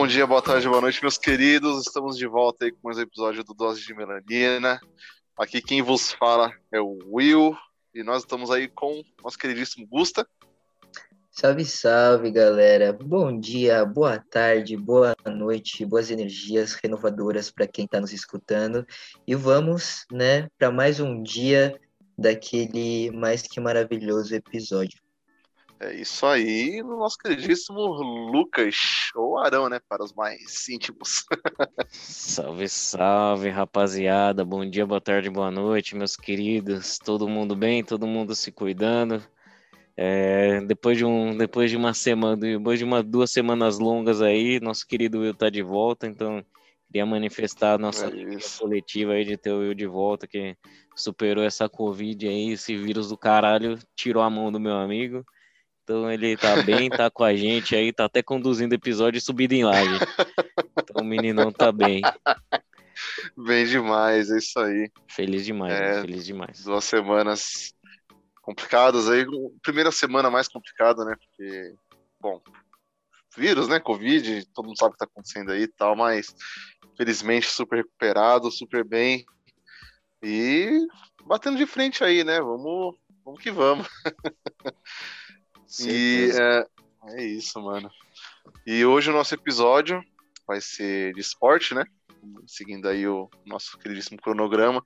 Bom dia, boa tarde, boa noite, meus queridos. Estamos de volta aí com mais um episódio do Dose de Melanina. Aqui quem vos fala é o Will e nós estamos aí com nosso queridíssimo Gusta. Salve, salve, galera. Bom dia, boa tarde, boa noite, boas energias renovadoras para quem está nos escutando. E vamos, né, para mais um dia daquele mais que maravilhoso episódio. É isso aí, no nosso queridíssimo Lucas, ou Arão, né, para os mais íntimos. salve, salve, rapaziada. Bom dia, boa tarde, boa noite, meus queridos. Todo mundo bem? Todo mundo se cuidando? É, depois de um, depois de uma semana, depois de uma duas semanas longas aí, nosso querido Will tá de volta, então queria manifestar a nossa é coletiva aí de ter o Will de volta, que superou essa Covid aí, esse vírus do caralho, tirou a mão do meu amigo. Então ele tá bem, tá com a gente aí, tá até conduzindo episódio subindo em live. Então o meninão tá bem. Bem demais, é isso aí. Feliz demais, é, feliz demais. Duas semanas complicadas aí. Primeira semana mais complicada, né? Porque, bom, vírus, né? Covid, todo mundo sabe o que tá acontecendo aí e tal, mas felizmente super recuperado, super bem. E batendo de frente aí, né? Vamos, vamos que vamos. E é, é isso, mano. E hoje o nosso episódio vai ser de esporte, né? Seguindo aí o nosso queridíssimo cronograma.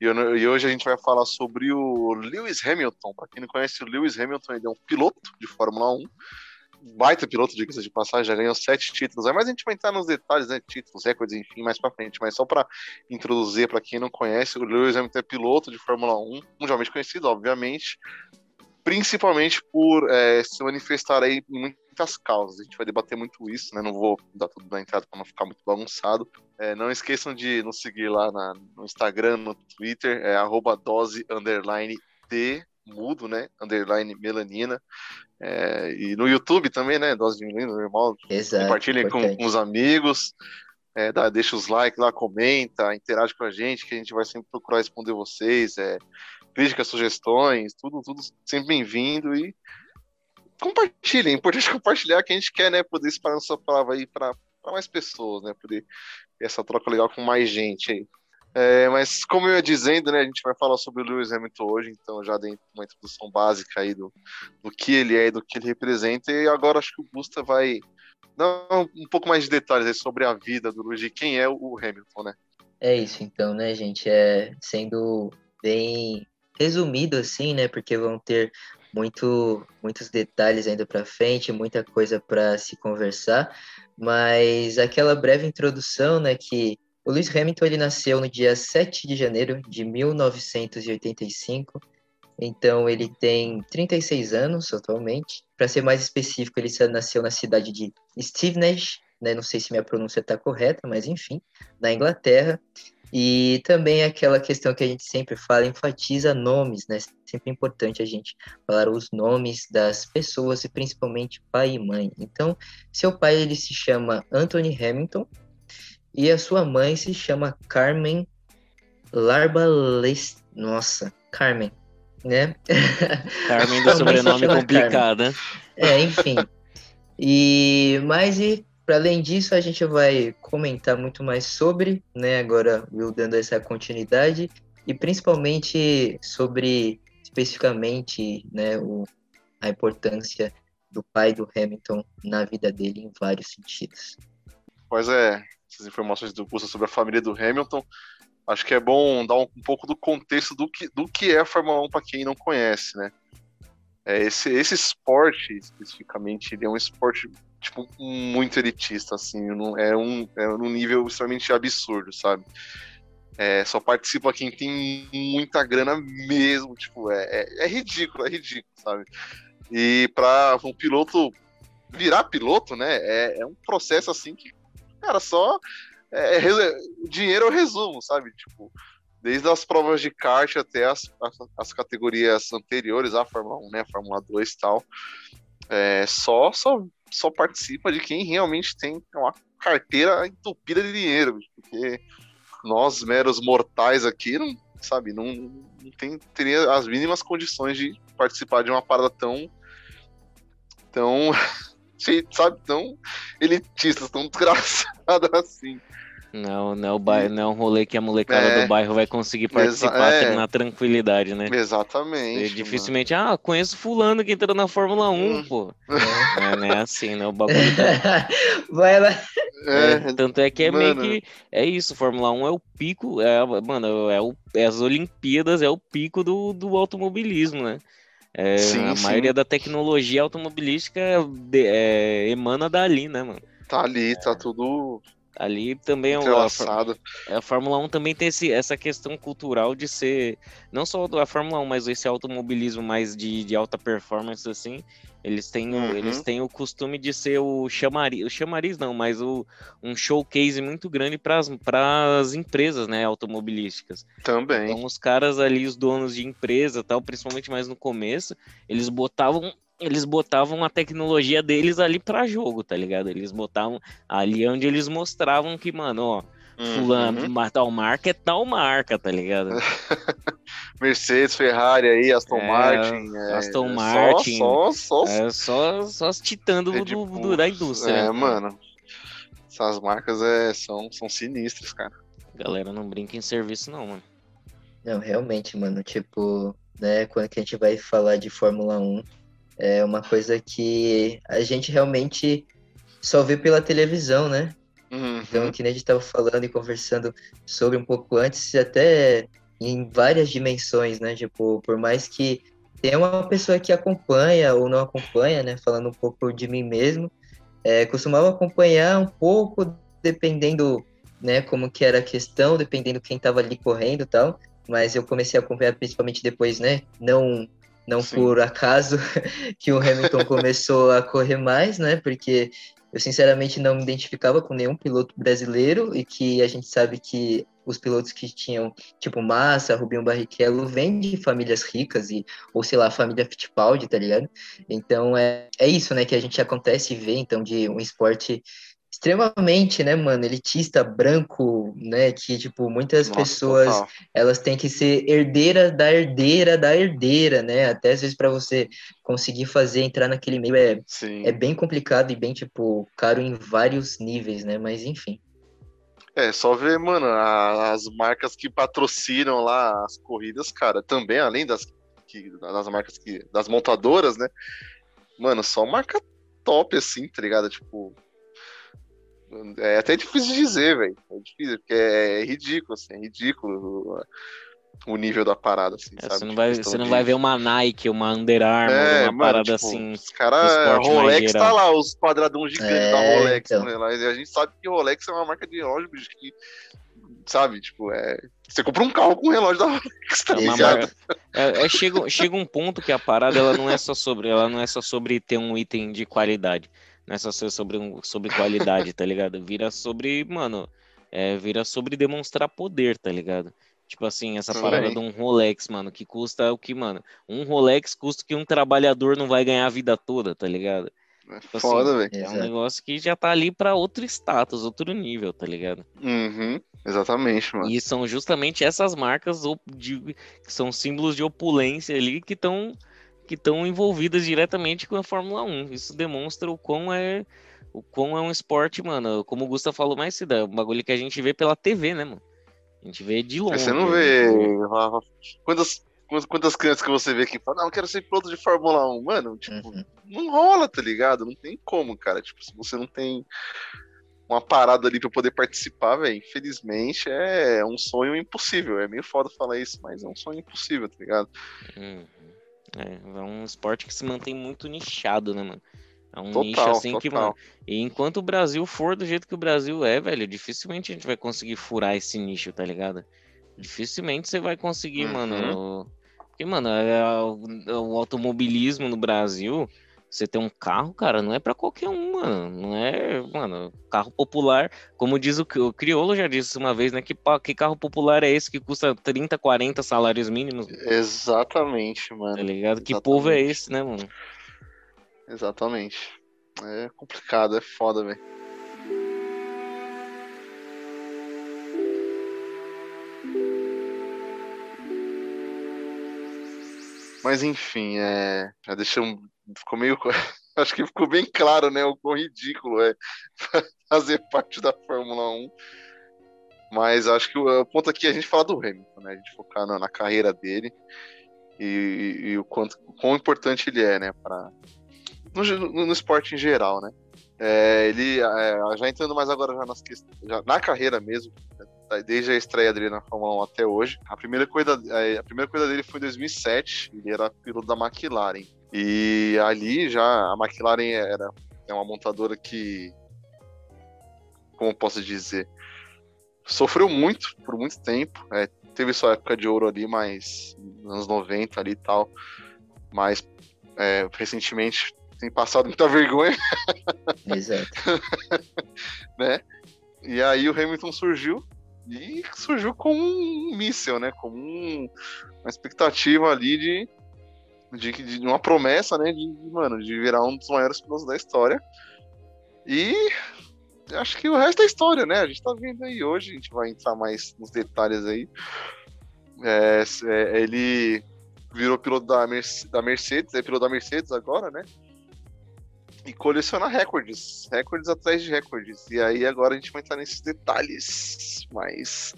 E, e hoje a gente vai falar sobre o Lewis Hamilton. Para quem não conhece o Lewis Hamilton, ele é um piloto de Fórmula 1 baita piloto, diga-se de passagem, já ganhou sete títulos. Mas a gente vai entrar nos detalhes, né? Títulos, recordes, enfim, mais pra frente. Mas só para introduzir, para quem não conhece, o Lewis Hamilton é piloto de Fórmula 1, mundialmente conhecido, obviamente principalmente por é, se manifestar aí em muitas causas. A gente vai debater muito isso, né? Não vou dar tudo na entrada para não ficar muito bagunçado. É, não esqueçam de nos seguir lá na, no Instagram, no Twitter, é dose underline D mudo, né? Underline melanina. É, e no YouTube também, né? Dose de melanina, normal. Exato. Compartilhem com, com, os amigos. É, dá, deixa os likes lá, comenta, interage com a gente, que a gente vai sempre procurar responder vocês. É, críticas, sugestões, tudo, tudo sempre bem-vindo e compartilhem. É importante compartilhar que a gente quer, né, poder espalhar nossa palavra aí para mais pessoas, né, poder ter essa troca legal com mais gente aí. É, mas como eu ia dizendo, né, a gente vai falar sobre o Lewis Hamilton hoje, então já dei uma introdução básica aí do, do que ele é e do que ele representa, e agora acho que o Busta vai dar um pouco mais de detalhes sobre a vida do Lewis, de quem é o Hamilton, né? É isso então, né, gente? É sendo bem resumido assim, né? Porque vão ter muito, muitos detalhes ainda para frente, muita coisa para se conversar. Mas aquela breve introdução, né? Que o Lewis Hamilton ele nasceu no dia 7 de janeiro de 1985. Então ele tem 36 anos atualmente. Para ser mais específico, ele nasceu na cidade de Stevenage, né? Não sei se minha pronúncia está correta, mas enfim, na Inglaterra. E também aquela questão que a gente sempre fala, enfatiza nomes, né? Sempre é importante a gente falar os nomes das pessoas e principalmente pai e mãe. Então, seu pai ele se chama Anthony Hamilton e a sua mãe se chama Carmen Larbales. Nossa, Carmen, né? Carmen do sobrenome complicado, né? É, enfim. E mas e para além disso, a gente vai comentar muito mais sobre, né, agora Will dando essa continuidade, e principalmente sobre, especificamente, né, o, a importância do pai do Hamilton na vida dele em vários sentidos. Pois é, essas informações do curso sobre a família do Hamilton, acho que é bom dar um, um pouco do contexto do que, do que é a Fórmula 1 para quem não conhece, né? É, esse, esse esporte, especificamente, ele é um esporte tipo, muito elitista, assim, é um, é um nível extremamente absurdo, sabe? É, só participa quem tem muita grana mesmo, tipo, é, é, é ridículo, é ridículo, sabe? E para um piloto virar piloto, né, é, é, um processo assim que, cara, só é, é dinheiro é o resumo, sabe? Tipo, desde as provas de kart até as, as, as categorias anteriores à Fórmula 1, né, Fórmula 2 e tal, é, só, só só participa de quem realmente tem uma carteira entupida de dinheiro, porque nós, meros mortais aqui, não, sabe, não, não tem, teria as mínimas condições de participar de uma parada tão tão sabe, tão elitistas, tão desgraçados assim. Não, não é, o bairro, não é um rolê que a molecada é, do bairro vai conseguir participar é, na tranquilidade, né? Exatamente. dificilmente, mano. ah, conheço fulano que entrou na Fórmula 1, hum. pô. É, não é assim, né? O bagulho. Tá... vai lá. É, é, tanto é que é mano. meio que. É isso, Fórmula 1 é o pico, é, mano, é, o, é as Olimpíadas, é o pico do, do automobilismo, né? Sim, a sim. maioria da tecnologia automobilística de, é, emana dali, né, mano? Tá ali, tá tudo Ali também é a, a Fórmula 1 também tem esse, essa questão cultural de ser não só a Fórmula 1, mas esse automobilismo mais de, de alta performance assim. Eles têm, uhum. eles têm o costume de ser o chamariz, o chamariz não, mas o, um showcase muito grande para as empresas, né, automobilísticas. Também. Então os caras ali, os donos de empresa, tal, principalmente mais no começo, eles botavam eles botavam a tecnologia deles ali para jogo, tá ligado? Eles botavam ali onde eles mostravam que, mano, ó, fulano, uhum. tal marca é tal marca, tá ligado? Mercedes, Ferrari aí, Aston é, Martin. É, Aston Martin. Só, só, só, é, só, só é, do, do, da indústria. É, né? mano. Essas marcas é, são, são sinistras, cara. Galera, não brinca em serviço, não, mano. Não, realmente, mano, tipo, né, quando que a gente vai falar de Fórmula 1, é uma coisa que a gente realmente só vê pela televisão, né? Uhum. Então, que nem a gente estava falando e conversando sobre um pouco antes, até em várias dimensões, né? Tipo, por mais que tenha uma pessoa que acompanha ou não acompanha, né? Falando um pouco de mim mesmo, é, costumava acompanhar um pouco, dependendo, né? Como que era a questão, dependendo quem estava ali correndo e tal. Mas eu comecei a acompanhar principalmente depois, né? Não não Sim. por acaso que o Hamilton começou a correr mais, né? Porque eu sinceramente não me identificava com nenhum piloto brasileiro e que a gente sabe que os pilotos que tinham, tipo Massa, Rubinho Barrichello, vêm de famílias ricas, e, ou sei lá, família Fittipaldi, tá ligado? Então é, é isso, né, que a gente acontece e vê, então, de um esporte extremamente, né, mano, elitista, branco, né, que, tipo, muitas Nossa, pessoas, total. elas têm que ser herdeiras da herdeira da herdeira, né, até às vezes para você conseguir fazer, entrar naquele meio é, é bem complicado e bem, tipo, caro em vários níveis, né, mas enfim. É, só ver, mano, as marcas que patrocinam lá as corridas, cara, também, além das, que, das marcas que, das montadoras, né, mano, só marca top, assim, tá ligado? Tipo, é até difícil de dizer, velho. É difícil, porque é ridículo, assim, é ridículo o nível da parada, assim, é, sabe? Você não, vai, você não vai ver uma Nike, uma Under Armour, é, uma mano, parada tipo, assim. Os caras, Rolex tá lá, os quadradão gigantes é, da Rolex, então. né? E a gente sabe que Rolex é uma marca de relógio, bicho, que, sabe, tipo, é. Você compra um carro com um relógio da Rolex, tá ligado? É, é, chega, chega um ponto que a parada ela não é só sobre, ela não é só sobre ter um item de qualidade não é só ser sobre, sobre qualidade, tá ligado? Vira sobre, mano, é, vira sobre demonstrar poder, tá ligado? Tipo assim, essa Também. parada de um Rolex, mano, que custa o que, mano? Um Rolex custa que um trabalhador não vai ganhar a vida toda, tá ligado? É tipo assim, foda, velho. É um negócio que já tá ali pra outro status, outro nível, tá ligado? Uhum, exatamente, mano. E são justamente essas marcas de, que são símbolos de opulência ali que estão que estão envolvidas diretamente com a Fórmula 1. Isso demonstra o quão é o quão é um esporte, mano. Como o Gustavo falou mais cedo, é um bagulho que a gente vê pela TV, né, mano? A gente vê de longe. Você não vê. Quantas, quantas crianças que você vê que falam, não, eu quero ser piloto de Fórmula 1. Mano, tipo, uhum. não rola, tá ligado? Não tem como, cara. Tipo, se você não tem uma parada ali para poder participar, velho, infelizmente é um sonho impossível. É meio foda falar isso, mas é um sonho impossível, tá ligado? Uhum. É, é um esporte que se mantém muito nichado, né, mano? É um total, nicho assim total. que, mano. E enquanto o Brasil for do jeito que o Brasil é, velho, dificilmente a gente vai conseguir furar esse nicho, tá ligado? Dificilmente você vai conseguir, uhum. mano. Porque, mano, é, é, o, o automobilismo no Brasil você ter um carro, cara, não é para qualquer um, mano. Não é, mano, carro popular. Como diz o, o Criolo já disse uma vez, né? Que, que carro popular é esse que custa 30, 40 salários mínimos? Exatamente, mano. Tá ligado? Exatamente. Que povo é esse, né, mano? Exatamente. É complicado, é foda, velho. Mas enfim, é. Já deixamos ficou meio. acho que ficou bem claro, né? O quão ridículo é fazer parte da Fórmula 1. Mas acho que o, ponto aqui é a gente falar do Hamilton, né? A gente focar na, na carreira dele e, e, e, o, quanto, o quão importante ele é, né? Pra, no, no, no esporte em geral, né? É, ele é, já entrando mais agora já, nas, já na carreira mesmo, né, desde a estreia dele na Fórmula 1 até hoje. A primeira coisa, a primeira coisa dele foi em 2007, ele era piloto da McLaren. E ali já a McLaren era é uma montadora que, como posso dizer, sofreu muito por muito tempo. É, teve sua época de ouro ali, mas nos anos 90 ali e tal. Mas é, recentemente tem passado muita vergonha. Exato. né? E aí o Hamilton surgiu e surgiu como um míssil, né? Como um, uma expectativa ali de, de, de, uma promessa, né? De, mano, de virar um dos maiores pilotos da história. E acho que o resto é história, né? A gente tá vendo aí hoje, a gente vai entrar mais nos detalhes aí. É, é, ele virou piloto da, da Mercedes, é piloto da Mercedes agora, né? E colecionar recordes, recordes atrás de recordes. E aí agora a gente vai entrar nesses detalhes, mas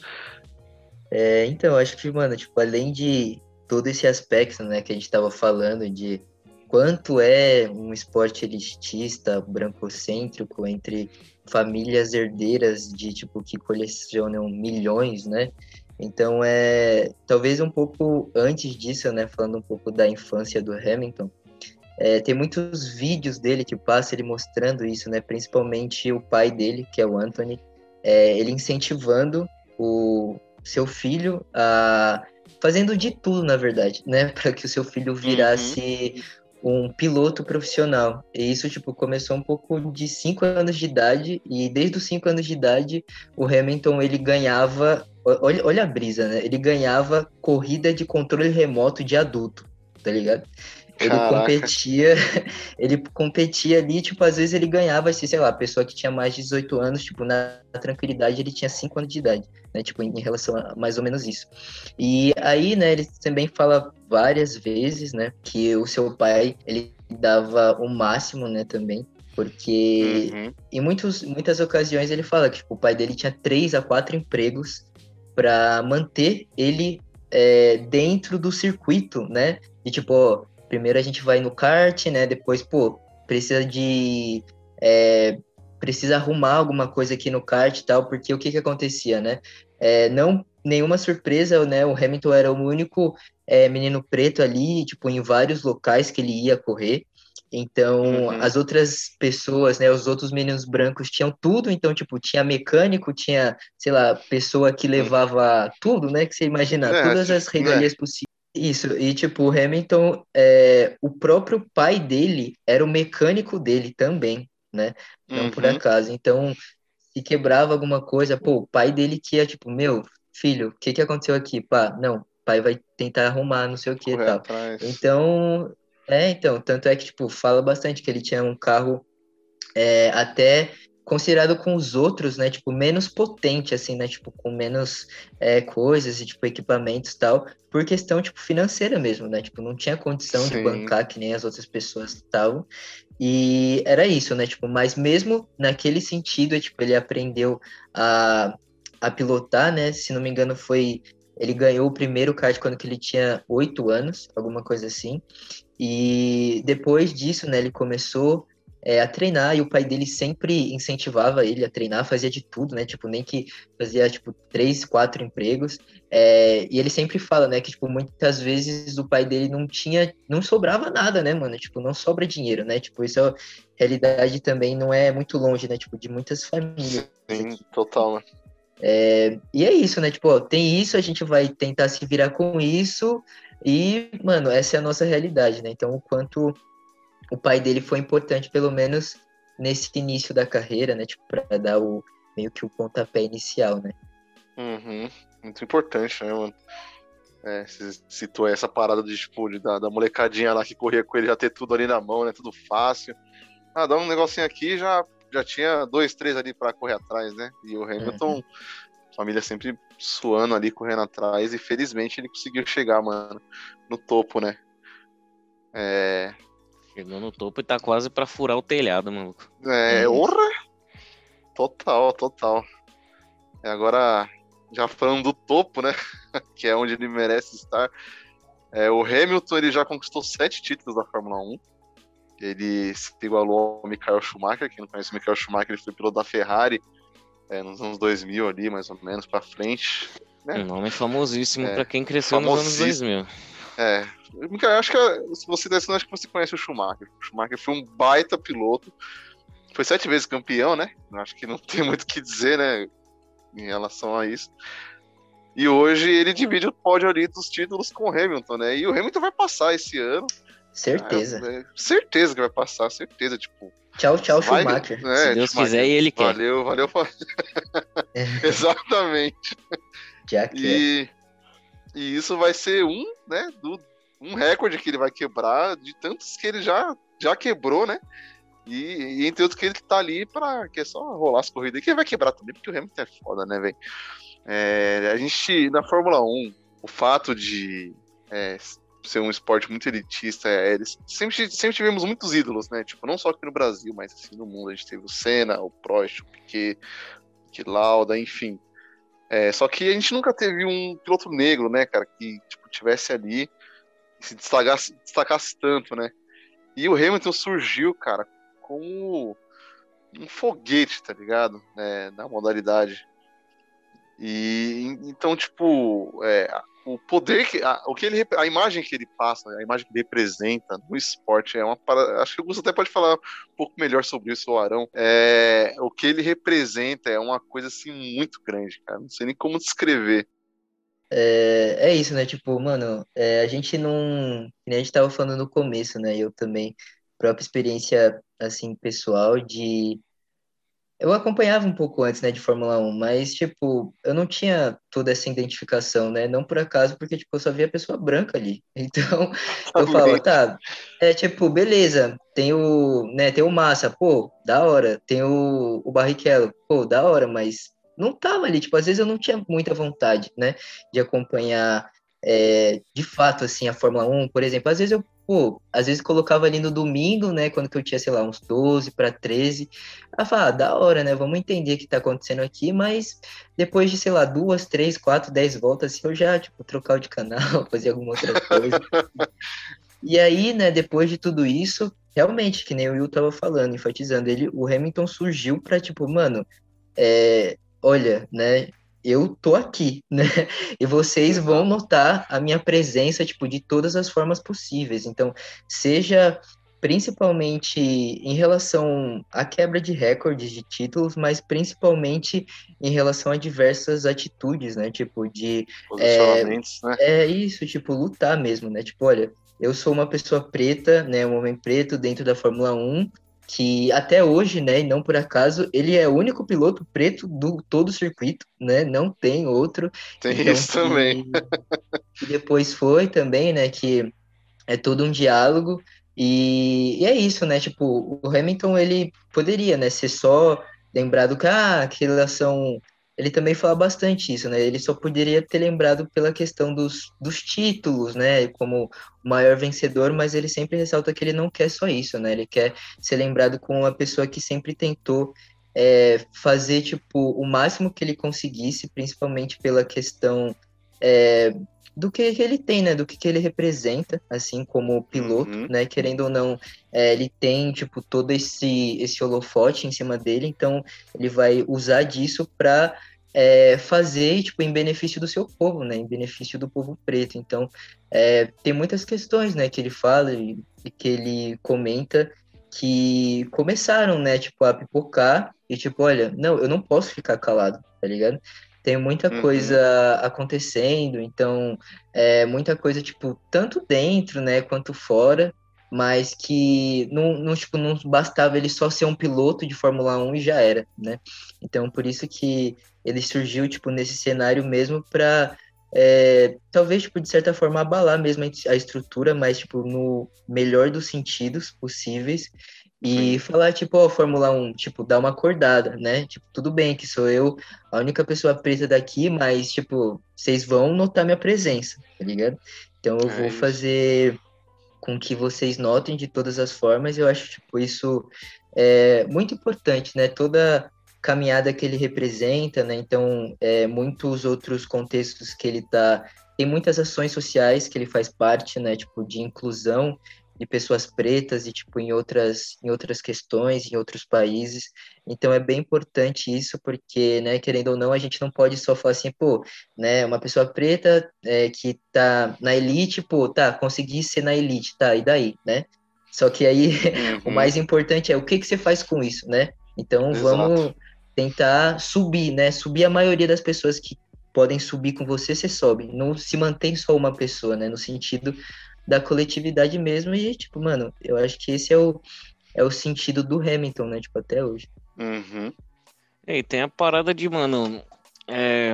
é, então, acho que, mano, tipo, além de todo esse aspecto, né, que a gente tava falando de quanto é um esporte elitista, brancocêntrico, entre famílias herdeiras de, tipo, que colecionam milhões, né? Então, é, talvez um pouco antes disso, né, falando um pouco da infância do Hamilton, é, tem muitos vídeos dele que passa ele mostrando isso, né? Principalmente o pai dele, que é o Anthony, é, ele incentivando o seu filho a fazendo de tudo, na verdade, né, para que o seu filho virasse uhum. um piloto profissional. E isso tipo começou um pouco de 5 anos de idade e desde os 5 anos de idade o Hamilton ele ganhava, olha, olha a brisa, né? Ele ganhava corrida de controle remoto de adulto, tá ligado? Ele Caraca. competia, ele competia ali, tipo, às vezes ele ganhava, assim, sei lá, a pessoa que tinha mais de 18 anos, tipo, na tranquilidade ele tinha 5 anos de idade, né, tipo, em relação a mais ou menos isso. E aí, né, ele também fala várias vezes, né, que o seu pai, ele dava o máximo, né, também, porque uhum. em muitos, muitas ocasiões ele fala que tipo, o pai dele tinha três a quatro empregos para manter ele é, dentro do circuito, né? E tipo, primeiro a gente vai no kart, né? Depois, pô, precisa de. É, precisa arrumar alguma coisa aqui no kart e tal, porque o que que acontecia, né? É, não nenhuma surpresa, né? O Hamilton era o único é, menino preto ali, tipo, em vários locais que ele ia correr. Então, uhum. as outras pessoas, né, os outros meninos brancos tinham tudo, então, tipo, tinha mecânico, tinha, sei lá, pessoa que levava tudo, né, que você imagina, é, todas as regalias é. possíveis. Isso, e tipo, o Hamilton, é, o próprio pai dele era o mecânico dele também, né? Não uhum. por acaso. Então, se quebrava alguma coisa, pô, o pai dele que ia, tipo, meu, filho, o que que aconteceu aqui? Pá, não, pai vai tentar arrumar, não sei o que e tal. Atrás. Então, é, então, tanto é que, tipo, fala bastante que ele tinha um carro é, até considerado com os outros, né, tipo, menos potente, assim, né, tipo, com menos é, coisas e, tipo, equipamentos e tal, por questão, tipo, financeira mesmo, né, tipo, não tinha condição Sim. de bancar que nem as outras pessoas estavam, e era isso, né, tipo, mas mesmo naquele sentido, é, tipo, ele aprendeu a, a pilotar, né, se não me engano foi, ele ganhou o primeiro kart quando que ele tinha oito anos, alguma coisa assim, e depois disso, né, ele começou é, a treinar e o pai dele sempre incentivava ele a treinar, fazia de tudo, né? Tipo, nem que fazia, tipo, três, quatro empregos. É, e ele sempre fala, né, que, tipo, muitas vezes o pai dele não tinha, não sobrava nada, né, mano? Tipo, não sobra dinheiro, né? Tipo, isso é realidade também não é muito longe, né? Tipo, de muitas famílias. Sim, total, né? É, e é isso, né? Tipo, ó, tem isso, a gente vai tentar se virar com isso. E, mano, essa é a nossa realidade, né? Então, o quanto o pai dele foi importante, pelo menos nesse início da carreira, né? Tipo, pra dar o meio que o pontapé inicial, né? Uhum. Muito importante, né, mano? É, você citou essa parada de, tipo, de, da, da, molecadinha lá que corria com ele já ter tudo ali na mão, né? Tudo fácil. Ah, dá um negocinho aqui já já tinha dois, três ali para correr atrás, né? E o Hamilton, uhum. família sempre suando ali, correndo atrás, e felizmente ele conseguiu chegar, mano, no topo, né? É, Chegou no topo e tá quase pra furar o telhado, maluco. É, honra! Total, total. E agora, já falando do topo, né? que é onde ele merece estar. É, o Hamilton ele já conquistou sete títulos da Fórmula 1. Ele se igualou ao Michael Schumacher. Quem não conhece o Michael Schumacher, ele foi piloto da Ferrari é, nos anos 2000 ali, mais ou menos, pra frente. Né? Um nome famosíssimo é, pra quem cresceu nos anos 2000. É, eu acho que se você desce, acho que você conhece o Schumacher. O Schumacher foi um baita piloto. Foi sete vezes campeão, né? Acho que não tem muito o que dizer, né? Em relação a isso. E hoje ele divide o pódio ali dos títulos com o Hamilton, né? E o Hamilton vai passar esse ano. Certeza. É, é, certeza que vai passar, certeza. Tipo, Tchau, tchau, vai, Schumacher. É, Se Deus quiser e ele quer. Valeu, valeu. É. Exatamente. Já que. E, e isso vai ser um, né, do, um recorde que ele vai quebrar de tantos que ele já, já quebrou, né? E, e entre outros que ele tá ali para que é só rolar as corridas. Que ele vai quebrar também, porque o Hamilton é foda, né, velho? É, a gente, na Fórmula 1, o fato de é, ser um esporte muito elitista, é, sempre, sempre tivemos muitos ídolos, né? Tipo, não só aqui no Brasil, mas assim no mundo. A gente teve o Senna, o Prost, o Piquet, o Lauda, enfim. É, só que a gente nunca teve um piloto negro, né, cara, que tipo, tivesse ali e se destacasse, destacasse tanto, né? E o Hamilton surgiu, cara, como um foguete, tá ligado? É, na modalidade. E então, tipo, é, o poder que a, o que ele a imagem que ele passa, a imagem que ele representa no esporte é uma acho que o Gusto até pode falar um pouco melhor sobre isso, o Arão. É, o que ele representa é uma coisa assim muito grande, cara. Não sei nem como descrever. É, é isso, né? Tipo, mano, é, a gente não. a gente tava falando no começo, né? Eu também, própria experiência, assim, pessoal de eu acompanhava um pouco antes, né, de Fórmula 1, mas, tipo, eu não tinha toda essa identificação, né? Não por acaso, porque, tipo, eu só via pessoa branca ali. Então, eu falava, tá, é tipo, beleza, tem o, né, tem o Massa, pô, da hora. Tem o, o Barrichello, pô, da hora, mas não tava ali. Tipo, às vezes eu não tinha muita vontade, né, de acompanhar é, de fato, assim, a Fórmula 1, por exemplo. Às vezes eu pô, às vezes colocava ali no domingo, né, quando que eu tinha, sei lá, uns 12 para 13, a falar, ah, da hora, né, vamos entender o que tá acontecendo aqui, mas depois de, sei lá, duas, três, quatro, dez voltas, assim, eu já, tipo, trocar de canal, fazer alguma outra coisa. e aí, né, depois de tudo isso, realmente, que nem o Will tava falando, enfatizando, ele, o Hamilton surgiu para tipo, mano, é, olha, né, eu tô aqui, né? E vocês vão notar a minha presença, tipo, de todas as formas possíveis. Então, seja principalmente em relação à quebra de recordes de títulos, mas principalmente em relação a diversas atitudes, né? Tipo, de. Posicionamentos, é, né? É isso, tipo, lutar mesmo, né? Tipo, olha, eu sou uma pessoa preta, né? Um homem preto dentro da Fórmula 1, que até hoje, né, e não por acaso, ele é o único piloto preto do todo o circuito, né? Não tem outro. Tem então, isso que, também. Que depois foi também, né, que é todo um diálogo e, e, é isso, né? Tipo, o Hamilton ele poderia, né, ser só lembrado que ah, que relação ele também fala bastante isso, né? Ele só poderia ter lembrado pela questão dos, dos títulos, né? Como o maior vencedor, mas ele sempre ressalta que ele não quer só isso, né? Ele quer ser lembrado como uma pessoa que sempre tentou é, fazer, tipo, o máximo que ele conseguisse, principalmente pela questão é, do que, ele tem, né? Do que, que ele representa, assim, como piloto, uhum. né? Querendo ou não, é, ele tem, tipo, todo esse, esse holofote em cima dele, então ele vai usar disso para é, fazer tipo em benefício do seu povo, né, em benefício do povo preto. Então é, tem muitas questões, né, que ele fala e, e, que ele comenta que começaram, né, tipo a pipocar e tipo, olha, não, eu não posso ficar calado, tá ligado? Tem muita uhum. coisa acontecendo, então é muita coisa tipo tanto dentro, né, quanto fora mas que não, não, tipo, não bastava ele só ser um piloto de Fórmula 1 e já era, né? Então, por isso que ele surgiu, tipo, nesse cenário mesmo para é, talvez, tipo, de certa forma, abalar mesmo a estrutura, mas, tipo, no melhor dos sentidos possíveis e Sim. falar, tipo, ó, Fórmula 1, tipo, dar uma acordada, né? Tipo, tudo bem que sou eu a única pessoa preta daqui, mas, tipo, vocês vão notar minha presença, tá ligado? Então eu é vou isso. fazer com que vocês notem de todas as formas. Eu acho tipo isso é muito importante, né? Toda caminhada que ele representa, né? Então, é, muitos outros contextos que ele tá tem muitas ações sociais que ele faz parte, né? Tipo de inclusão de pessoas pretas e tipo em outras em outras questões em outros países então é bem importante isso porque né querendo ou não a gente não pode só falar assim pô né uma pessoa preta é, que tá na elite pô tá consegui ser na elite tá e daí né só que aí uhum. o mais importante é o que que você faz com isso né então Exato. vamos tentar subir né subir a maioria das pessoas que podem subir com você, você sobe. Não se mantém só uma pessoa, né? No sentido da coletividade mesmo. E, tipo, mano, eu acho que esse é o, é o sentido do Hamilton, né? Tipo, até hoje. Uhum. E tem a parada de, mano. É.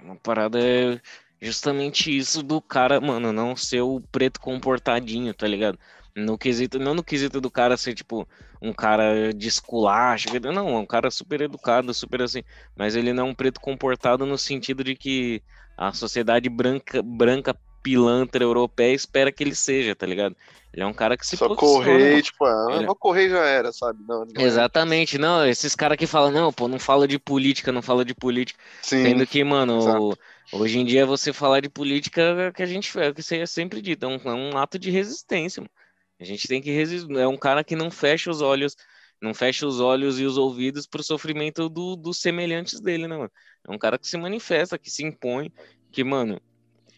Uma parada é justamente isso do cara, mano, não ser o preto comportadinho, tá ligado? No quesito, não no quesito do cara ser, tipo, um cara de esculacho, não, é um cara super educado, super assim, mas ele não é um preto comportado no sentido de que a sociedade branca, branca pilantra europeia espera que ele seja, tá ligado? Ele é um cara que se Só correr, tipo, ah, ele... vou correr já era, sabe? Não, não é. Exatamente, é. não, esses caras que falam, não, pô, não fala de política, não fala de política. Sim, Sendo que, mano, hoje em dia você falar de política é que a gente é que você é sempre dito, é um, é um ato de resistência, mano. A gente tem que resistir. É um cara que não fecha os olhos, não fecha os olhos e os ouvidos pro sofrimento do, dos semelhantes dele, né, mano? É um cara que se manifesta, que se impõe, que, mano,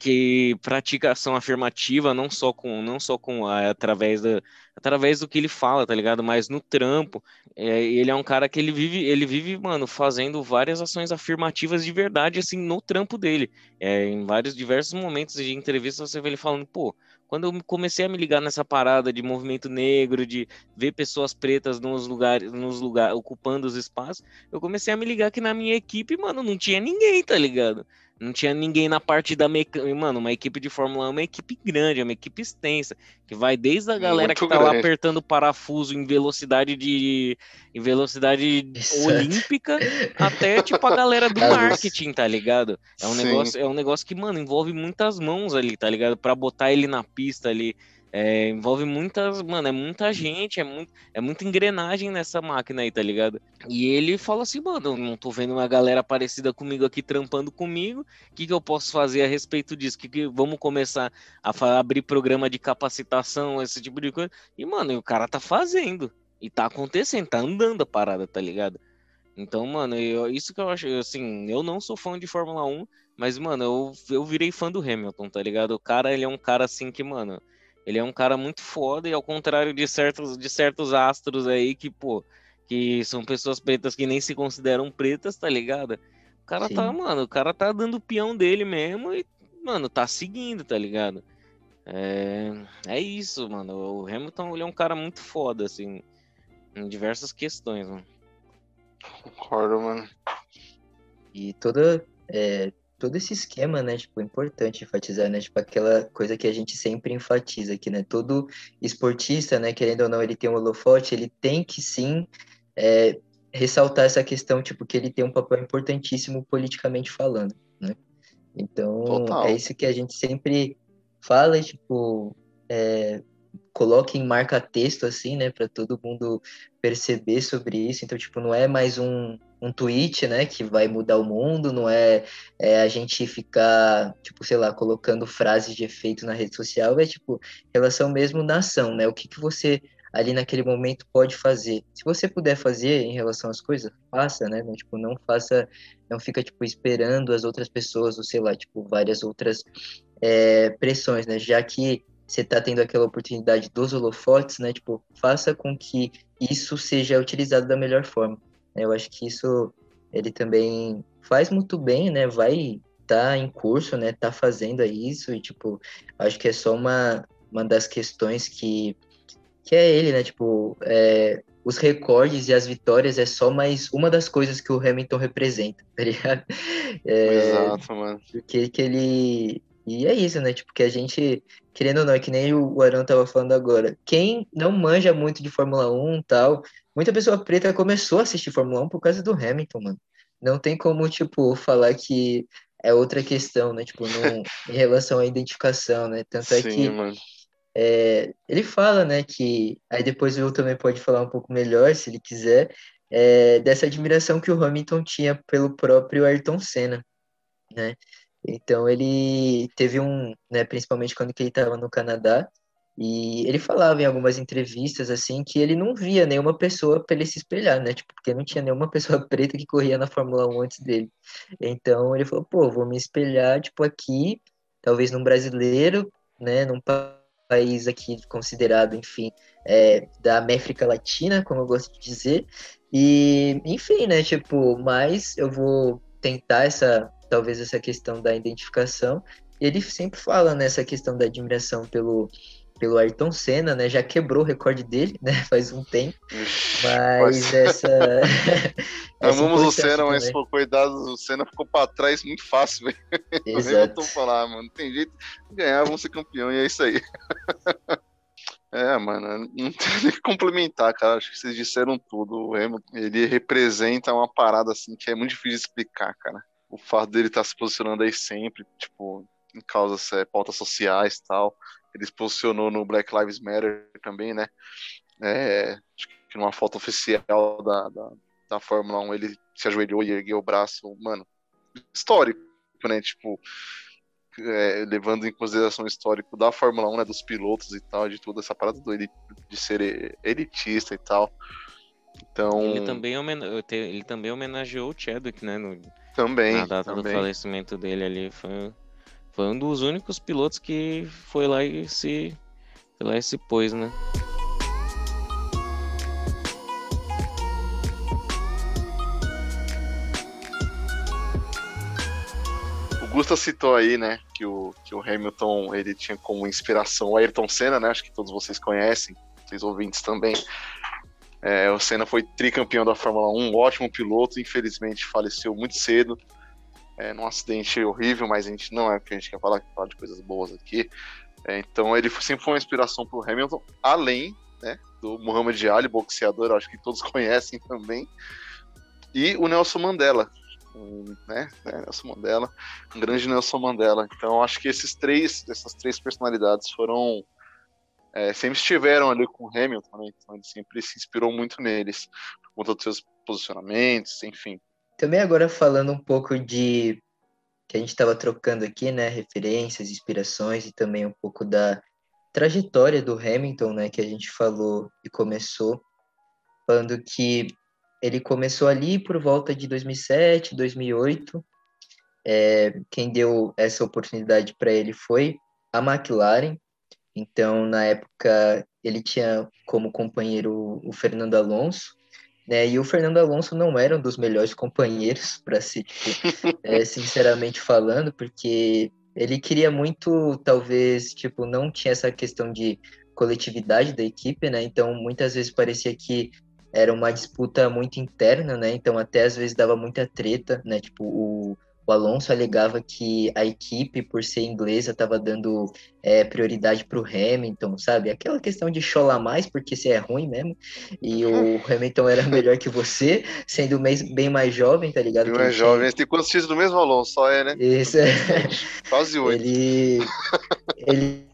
que pratica ação afirmativa não só com não só com através da através do que ele fala tá ligado mas no trampo é, ele é um cara que ele vive ele vive mano fazendo várias ações afirmativas de verdade assim no trampo dele é, em vários diversos momentos de entrevista você vê ele falando pô quando eu comecei a me ligar nessa parada de movimento negro, de ver pessoas pretas nos lugares, nos lugares, ocupando os espaços, eu comecei a me ligar que na minha equipe, mano, não tinha ninguém, tá ligado? Não tinha ninguém na parte da mecânica. Mano, uma equipe de Fórmula 1 é uma equipe grande, é uma equipe extensa. Que vai desde a galera Muito que tá grande. lá apertando o parafuso em velocidade de. em velocidade olímpica, até tipo a galera do marketing, tá ligado? É um, negócio, é um negócio que, mano, envolve muitas mãos ali, tá ligado? Pra botar ele na pista ali. É, envolve muitas, mano, é muita gente, é, muito, é muita engrenagem nessa máquina aí, tá ligado? E ele fala assim, mano, não tô vendo uma galera parecida comigo aqui trampando comigo, o que, que eu posso fazer a respeito disso? Que, que vamos começar a abrir programa de capacitação, esse tipo de coisa. E, mano, o cara tá fazendo, e tá acontecendo, tá andando a parada, tá ligado? Então, mano, eu, isso que eu acho, assim, eu não sou fã de Fórmula 1, mas, mano, eu, eu virei fã do Hamilton, tá ligado? O cara, ele é um cara assim que, mano ele é um cara muito foda e ao contrário de certos, de certos astros aí que, pô, que são pessoas pretas que nem se consideram pretas, tá ligado? O cara tá, Sim. tá, mano, o cara tá dando o peão dele mesmo e, mano, tá seguindo, tá ligado? É, é isso, mano. O Hamilton ele é um cara muito foda, assim, em diversas questões, mano. Concordo, mano. E toda, é, todo esse esquema, né, tipo, é importante enfatizar, né, tipo, aquela coisa que a gente sempre enfatiza aqui, né, todo esportista, né, querendo ou não, ele tem um holofote, ele tem que sim é, ressaltar essa questão, tipo, que ele tem um papel importantíssimo politicamente falando, né, então Total. é isso que a gente sempre fala, tipo, é, coloca em marca-texto, assim, né, para todo mundo perceber sobre isso. Então, tipo, não é mais um, um tweet, né, que vai mudar o mundo, não é, é, a gente ficar, tipo, sei lá, colocando frases de efeito na rede social, é, tipo, relação mesmo na ação, né, o que, que você ali naquele momento pode fazer. Se você puder fazer em relação às coisas, faça, né, não, tipo, não faça, não fica, tipo, esperando as outras pessoas, ou sei lá, tipo, várias outras é, pressões, né, já que você está tendo aquela oportunidade dos holofotes, né? Tipo, faça com que isso seja utilizado da melhor forma. Eu acho que isso ele também faz muito bem, né? Vai tá em curso, né? Tá fazendo isso e tipo, acho que é só uma uma das questões que que é ele, né? Tipo, é, os recordes e as vitórias é só mais uma das coisas que o Hamilton representa, tá ligado? É, Exato, mano. Porque que ele e é isso, né? Tipo, que a gente, querendo ou não, é que nem o Arão tava falando agora. Quem não manja muito de Fórmula 1 e tal, muita pessoa preta começou a assistir Fórmula 1 por causa do Hamilton, mano. Não tem como, tipo, falar que é outra questão, né? Tipo, no, em relação à identificação, né? Tanto é Sim, é que mano. é, ele fala, né, que aí depois o Will também pode falar um pouco melhor, se ele quiser, é, dessa admiração que o Hamilton tinha pelo próprio Ayrton Senna, né? Então ele teve um, né, principalmente quando ele estava no Canadá, e ele falava em algumas entrevistas assim que ele não via nenhuma pessoa para ele se espelhar, né? Tipo, porque não tinha nenhuma pessoa preta que corria na Fórmula 1 antes dele. Então ele falou, pô, vou me espelhar tipo aqui, talvez num brasileiro, né, num país aqui considerado, enfim, é, da América Latina, como eu gosto de dizer. E, enfim, né, tipo, mas eu vou tentar essa talvez essa questão da identificação. E ele sempre fala nessa questão da admiração pelo pelo Ayrton Senna, né? Já quebrou o recorde dele, né? Faz um tempo. Mas essa. Amamos o Senna, mas pô, cuidado, o Senna ficou para trás muito fácil, velho. Exato. falar, mano. Não tem jeito de ganhar, vamos ser campeão, e é isso aí. É, mano, não tem nem que complementar, cara. Acho que vocês disseram tudo. O Hamilton, ele representa uma parada assim que é muito difícil de explicar, cara o fato dele estar tá se posicionando aí sempre, tipo, em causas, é, pautas sociais e tal. Ele se posicionou no Black Lives Matter também, né? É, acho que numa foto oficial da, da, da Fórmula 1 ele se ajoelhou e ergueu o braço, mano, histórico, né? Tipo, é, levando em consideração o histórico da Fórmula 1, né, dos pilotos e tal, de toda essa parada do, de ser elitista e tal. Então... Ele também, ele também homenageou o Chadwick, né, no, também. Na data também. do falecimento dele ali. Foi, foi um dos únicos pilotos que foi lá e se, foi lá e se pôs, né? Gusta citou aí, né, que o, que o Hamilton ele tinha como inspiração o Ayrton Senna, né? Acho que todos vocês conhecem, vocês ouvintes também. É, o Senna foi tricampeão da Fórmula 1, um ótimo piloto, infelizmente faleceu muito cedo, é, num acidente horrível, mas a gente não é porque a gente quer falar, falar de coisas boas aqui. É, então ele sempre foi uma inspiração para o Hamilton, além né, do Muhammad Ali, boxeador, acho que todos conhecem também, e o Nelson Mandela, um, né, né, Nelson Mandela, um grande Nelson Mandela. Então acho que esses três, essas três personalidades foram é, sempre estiveram ali com o Hamilton, né? então ele sempre se inspirou muito neles, por conta dos seus posicionamentos, enfim. Também agora falando um pouco de que a gente estava trocando aqui, né, referências, inspirações e também um pouco da trajetória do Hamilton, né, que a gente falou e começou falando que ele começou ali por volta de 2007, 2008. É, quem deu essa oportunidade para ele foi a McLaren, então, na época, ele tinha como companheiro o Fernando Alonso, né? E o Fernando Alonso não era um dos melhores companheiros, para ser, tipo, é, sinceramente falando, porque ele queria muito, talvez, tipo, não tinha essa questão de coletividade da equipe, né? Então, muitas vezes parecia que era uma disputa muito interna, né? Então, até às vezes dava muita treta, né? Tipo, o o Alonso alegava que a equipe, por ser inglesa, estava dando é, prioridade para o Hamilton, sabe? Aquela questão de cholar mais, porque você é ruim mesmo. E o Hamilton era melhor que você, sendo bem mais jovem, tá ligado? Bem mais jovem. Tinha... Tem quantos títulos do mesmo Alonso? Só é, né? Isso é. Quase oito. Ele... ele...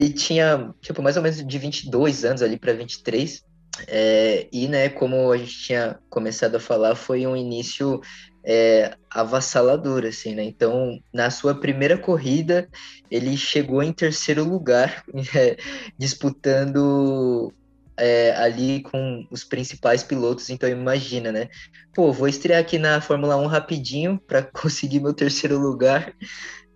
ele tinha, tipo, mais ou menos de 22 anos ali para 23. É, e, né, como a gente tinha começado a falar, foi um início é, avassalador, assim, né? Então, na sua primeira corrida, ele chegou em terceiro lugar, é, disputando é, ali com os principais pilotos. Então, imagina, né? Pô, vou estrear aqui na Fórmula 1 rapidinho para conseguir meu terceiro lugar.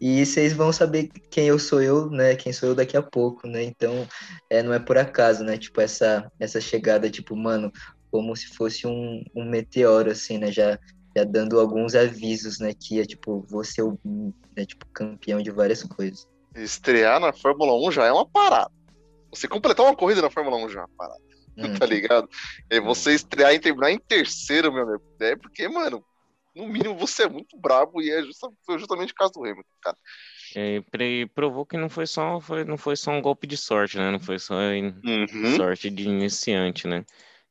E vocês vão saber quem eu sou eu, né? Quem sou eu daqui a pouco, né? Então, é, não é por acaso, né? Tipo, essa, essa chegada, tipo, mano, como se fosse um, um meteoro, assim, né? Já já dando alguns avisos, né? Que é tipo, você o né, tipo, campeão de várias coisas. Estrear na Fórmula 1 já é uma parada. Você completar uma corrida na Fórmula 1 já é uma parada. Hum. Tá ligado? É você estrear e terminar em terceiro, meu amigo. É porque, mano, no mínimo você é muito brabo e é foi justamente o caso do Hamilton, cara. É, e provou que não foi só foi, não foi só um golpe de sorte, né? Não foi só uhum. sorte de iniciante, né?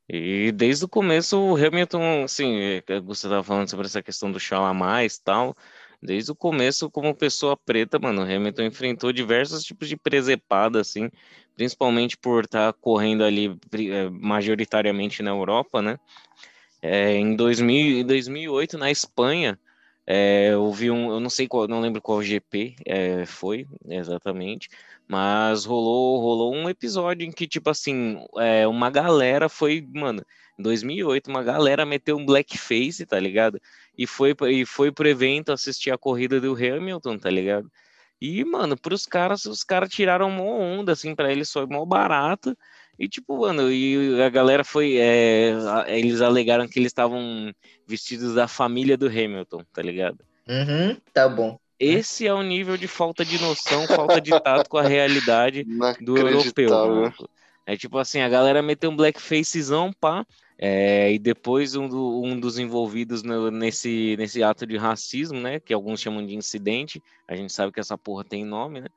E desde o começo o Hamilton, assim, é, você estava falando sobre essa questão do chão a mais tal, Desde o começo, como pessoa preta, mano, o Hamilton enfrentou diversos tipos de presepada, assim, principalmente por estar tá correndo ali eh, majoritariamente na Europa, né? É, em 2000, 2008, na Espanha, é, eu vi um, eu não sei qual, não lembro qual GP é, foi exatamente, mas rolou, rolou um episódio em que, tipo assim, é, uma galera foi, mano, em 2008, uma galera meteu um blackface, tá ligado? E foi, e foi pro evento assistir a corrida do Hamilton, tá ligado? E, mano, pros caras, os caras tiraram uma onda, assim, para eles foi mó barato. E, tipo, mano, e a galera foi. É, eles alegaram que eles estavam vestidos da família do Hamilton, tá ligado? Uhum, tá bom. Esse é o nível de falta de noção, falta de tato com a realidade do europeu. Mano. É tipo assim, a galera meteu um blackfacezão, pá, é, e depois um, do, um dos envolvidos no, nesse, nesse ato de racismo, né, que alguns chamam de incidente, a gente sabe que essa porra tem nome, né,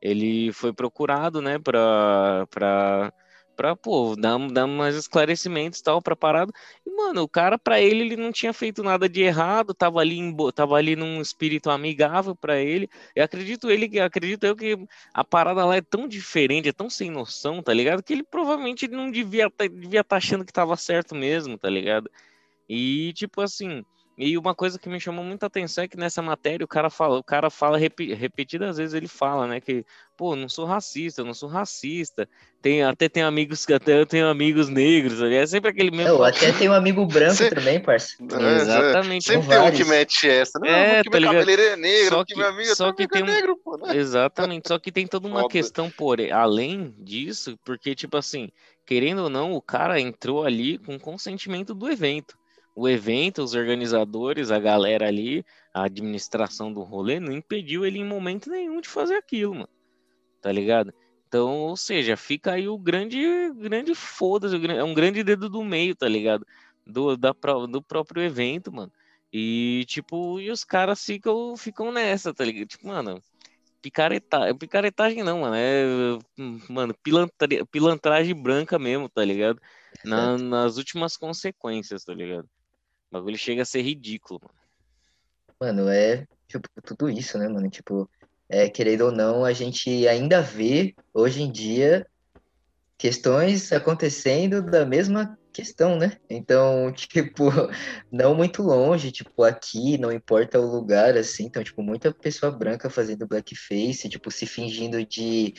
ele foi procurado, né, pra, pra pra, pô, dar, dar mais esclarecimentos e tal pra parada. E, mano, o cara, pra ele, ele não tinha feito nada de errado, tava ali, em, tava ali num espírito amigável pra ele. Eu acredito ele, acredito eu que a parada lá é tão diferente, é tão sem noção, tá ligado? Que ele provavelmente não devia tá, devia tá achando que tava certo mesmo, tá ligado? E, tipo assim, e uma coisa que me chamou muita atenção é que nessa matéria o cara fala, o cara fala repetidas vezes ele fala, né, que pô, não sou racista, não sou racista. Tem até tem amigos que até eu tenho amigos negros, é sempre aquele mesmo. Eu até tenho um amigo branco Cê... também, parceiro. É, Exatamente. Sempre tem um que mete essa, não, é, tá meu cabeleireiro é negro, só que, meu amigo só que tem um... negro, pô, né? Exatamente, só que tem toda uma Foda. questão por além disso, porque tipo assim, querendo ou não, o cara entrou ali com consentimento do evento o evento, os organizadores, a galera ali, a administração do rolê, não impediu ele em momento nenhum de fazer aquilo, mano. Tá ligado? Então, ou seja, fica aí o grande, grande foda-se, é um grande dedo do meio, tá ligado? Do, da, do próprio evento, mano. E, tipo, e os caras ficam, ficam nessa, tá ligado? Tipo, mano, picareta, picaretagem não, mano. É, mano, pilantra, pilantragem branca mesmo, tá ligado? Na, nas últimas consequências, tá ligado? O bagulho chega a ser ridículo, mano. Mano, é tipo, tudo isso, né, mano? Tipo, é, querendo ou não, a gente ainda vê hoje em dia questões acontecendo da mesma questão, né? Então, tipo, não muito longe, tipo, aqui, não importa o lugar, assim, então, tipo, muita pessoa branca fazendo blackface, tipo, se fingindo de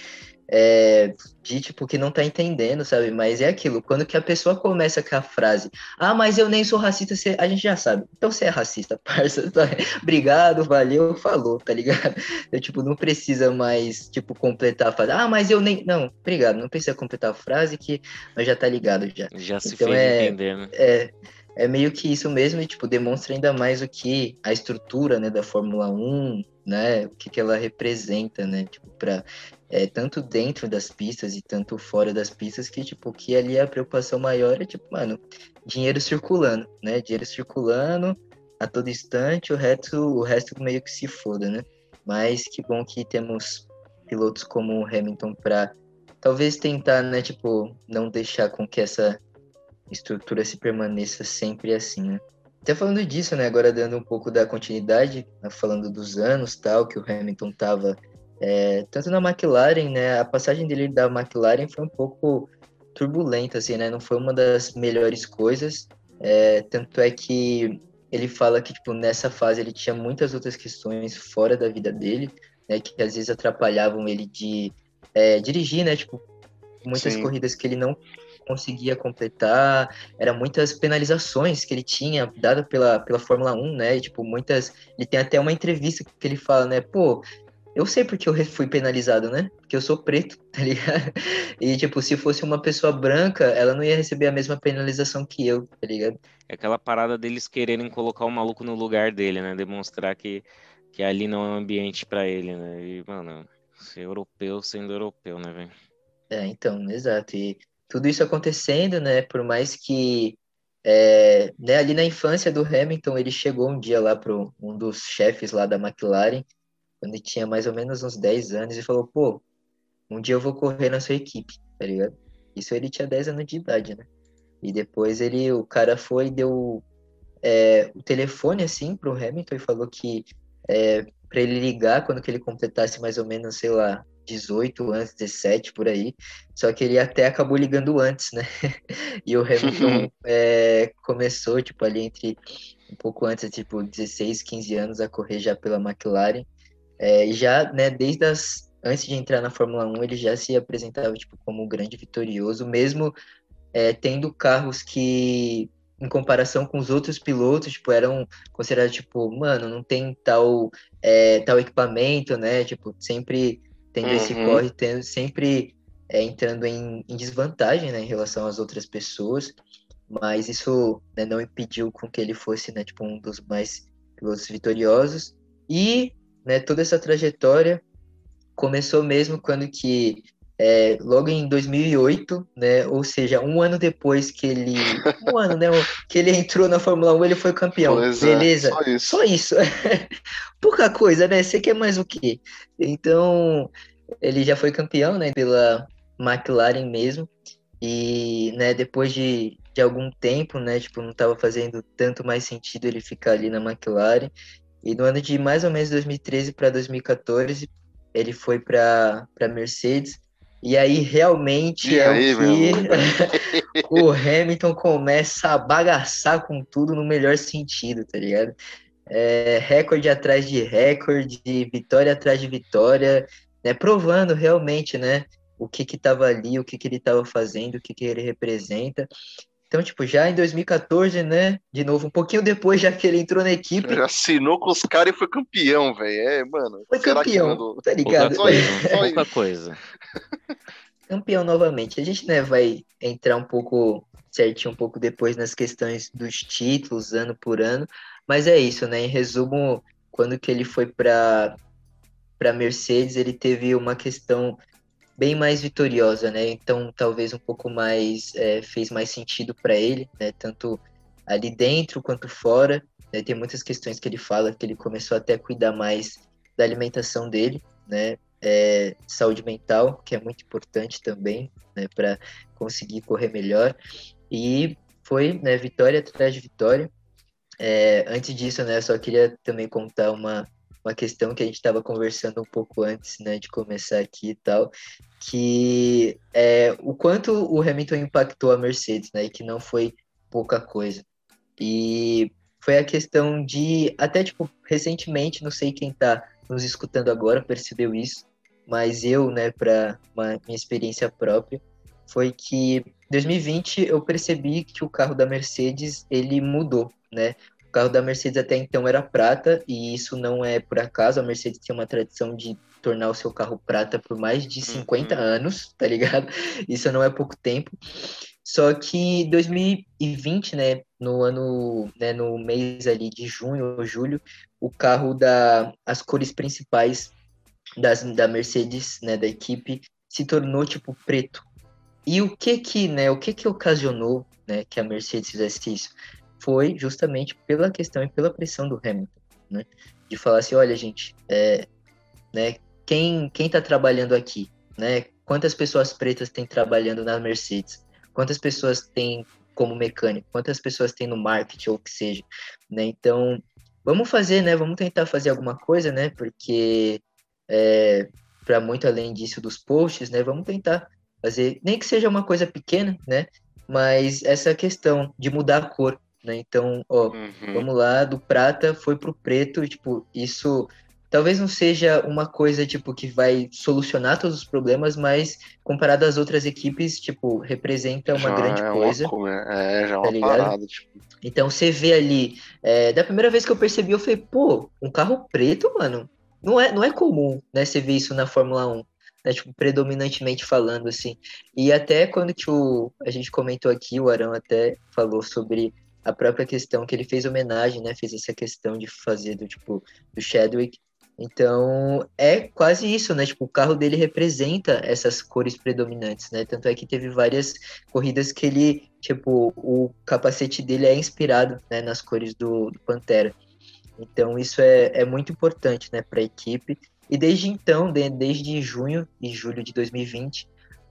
é, de tipo que não tá entendendo, sabe? Mas é aquilo, quando que a pessoa começa com a frase, ah, mas eu nem sou racista, a gente já sabe. Então você é racista, parça. Tá? Obrigado, valeu, falou, tá ligado? Eu, tipo, não precisa mais, tipo, completar a frase. Ah, mas eu nem. Não, obrigado, não precisa completar a frase que nós já tá ligado já. Já se então, fez é, entender, né? É, é meio que isso mesmo e, tipo, demonstra ainda mais o que a estrutura, né, da Fórmula 1, né, o que, que ela representa, né, tipo, pra, é, tanto dentro das pistas e tanto fora das pistas, que, tipo, que ali a preocupação maior é, tipo, mano, dinheiro circulando, né, dinheiro circulando a todo instante, o resto, o resto meio que se foda, né, mas que bom que temos pilotos como o Hamilton para talvez tentar, né, tipo, não deixar com que essa estrutura se permaneça sempre assim, né? Até falando disso, né? Agora dando um pouco da continuidade, né, falando dos anos tal, que o Hamilton tava é, tanto na McLaren, né? A passagem dele da McLaren foi um pouco turbulenta, assim, né? Não foi uma das melhores coisas. É, tanto é que ele fala que, tipo, nessa fase ele tinha muitas outras questões fora da vida dele, né? Que às vezes atrapalhavam ele de é, dirigir, né? Tipo, muitas Sim. corridas que ele não conseguia completar, era muitas penalizações que ele tinha dado pela, pela Fórmula 1, né? E, tipo, muitas. Ele tem até uma entrevista que ele fala, né? Pô, eu sei porque eu fui penalizado, né? Porque eu sou preto, tá ligado? E, tipo, se fosse uma pessoa branca, ela não ia receber a mesma penalização que eu, tá ligado? É aquela parada deles quererem colocar o maluco no lugar dele, né? Demonstrar que, que ali não é um ambiente para ele, né? E, mano, ser europeu sendo europeu, né, velho? É, então, exato. E tudo isso acontecendo, né? Por mais que é, né, ali na infância do Hamilton, ele chegou um dia lá para um dos chefes lá da McLaren, quando ele tinha mais ou menos uns 10 anos, e falou: pô, um dia eu vou correr na sua equipe, tá ligado? Isso ele tinha 10 anos de idade, né? E depois ele, o cara foi e deu é, o telefone assim pro Hamilton e falou que é, para ele ligar quando que ele completasse mais ou menos, sei lá, 18 anos, 17 por aí. Só que ele até acabou ligando antes, né? e o Hamilton é, começou, tipo, ali entre um pouco antes, tipo, 16, 15 anos a correr já pela McLaren. É, já, né, desde as antes de entrar na Fórmula 1, ele já se apresentava tipo como um grande vitorioso, mesmo é, tendo carros que em comparação com os outros pilotos, tipo, eram considerados, tipo, mano, não tem tal, é, tal equipamento, né? Tipo, sempre tendo uhum. esse corre, tendo, sempre é, entrando em, em, desvantagem, né, em relação às outras pessoas. Mas isso né, não impediu com que ele fosse, né, tipo, um dos mais pilotos vitoriosos. E, né, toda essa trajetória começou mesmo quando que é, logo em 2008, né? Ou seja, um ano depois que ele. Um ano, né? Que ele entrou na Fórmula 1, ele foi campeão. Pois é, Beleza? É, só isso. Só isso. Pouca coisa, né? Você quer mais o quê? Então, ele já foi campeão, né? Pela McLaren mesmo. E, né, depois de, de algum tempo, né? Tipo, não estava fazendo tanto mais sentido ele ficar ali na McLaren. E no ano de mais ou menos 2013 para 2014, ele foi para Mercedes. E aí realmente e é aí, o que o Hamilton começa a bagaçar com tudo no melhor sentido, tá ligado? É, recorde atrás de recorde, vitória atrás de vitória, né, provando realmente, né, o que que tava ali, o que que ele estava fazendo, o que que ele representa. Então, tipo, já em 2014, né? De novo, um pouquinho depois, já que ele entrou na equipe. Já assinou com os caras e foi campeão, velho. É, mano. Foi campeão, mandou... tá ligado? Pouca coisa. Pouca coisa. Campeão novamente. A gente, né, vai entrar um pouco certinho um pouco depois nas questões dos títulos, ano por ano. Mas é isso, né? Em resumo, quando que ele foi para para Mercedes, ele teve uma questão bem mais vitoriosa, né? Então, talvez um pouco mais é, fez mais sentido para ele, né? Tanto ali dentro quanto fora. Né? Tem muitas questões que ele fala que ele começou até a cuidar mais da alimentação dele, né? É, saúde mental, que é muito importante também, né? Para conseguir correr melhor. E foi, né? Vitória atrás de vitória. É, antes disso, né? Só queria também contar uma uma questão que a gente estava conversando um pouco antes, né, de começar aqui e tal, que é o quanto o Hamilton impactou a Mercedes, né, e que não foi pouca coisa. E foi a questão de, até tipo, recentemente, não sei quem está nos escutando agora percebeu isso, mas eu, né, para minha experiência própria, foi que em 2020 eu percebi que o carro da Mercedes ele mudou, né? carro da Mercedes até então era prata, e isso não é por acaso. A Mercedes tem uma tradição de tornar o seu carro prata por mais de 50 uhum. anos, tá ligado? Isso não é pouco tempo. Só que 2020, né, no ano, né, no mês ali de junho ou julho, o carro da as cores principais das, da Mercedes, né, da equipe, se tornou tipo preto. E o que que, né, o que que ocasionou, né, que a Mercedes fizesse isso? foi justamente pela questão e pela pressão do Hamilton, né? De falar assim, olha, gente, é, né, quem quem está trabalhando aqui, né? Quantas pessoas pretas tem trabalhando na Mercedes? Quantas pessoas tem como mecânico? Quantas pessoas tem no marketing ou o que seja, né? Então, vamos fazer, né? Vamos tentar fazer alguma coisa, né? Porque é, para muito além disso dos posts, né? Vamos tentar fazer, nem que seja uma coisa pequena, né? Mas essa questão de mudar a cor, né? Então, ó, uhum. vamos lá, do prata foi pro preto, tipo, isso talvez não seja uma coisa tipo que vai solucionar todos os problemas, mas comparado às outras equipes, tipo, representa uma já grande é coisa. Uma, é, já é tá uma ligado? parada, tipo. Então você vê ali, é, da primeira vez que eu percebi, eu falei, pô, um carro preto, mano, não é, não é comum, né, você ver isso na Fórmula 1. Né, tipo, predominantemente falando, assim. E até quando que o, a gente comentou aqui, o Arão até falou sobre a própria questão que ele fez homenagem, né? Fez essa questão de fazer do tipo do Chadwick. Então é quase isso, né? Tipo, o carro dele representa essas cores predominantes, né? Tanto é que teve várias corridas que ele, tipo, o capacete dele é inspirado né, nas cores do, do Pantera. Então isso é, é muito importante, né, para a equipe. E desde então, de, desde junho e julho de 2020,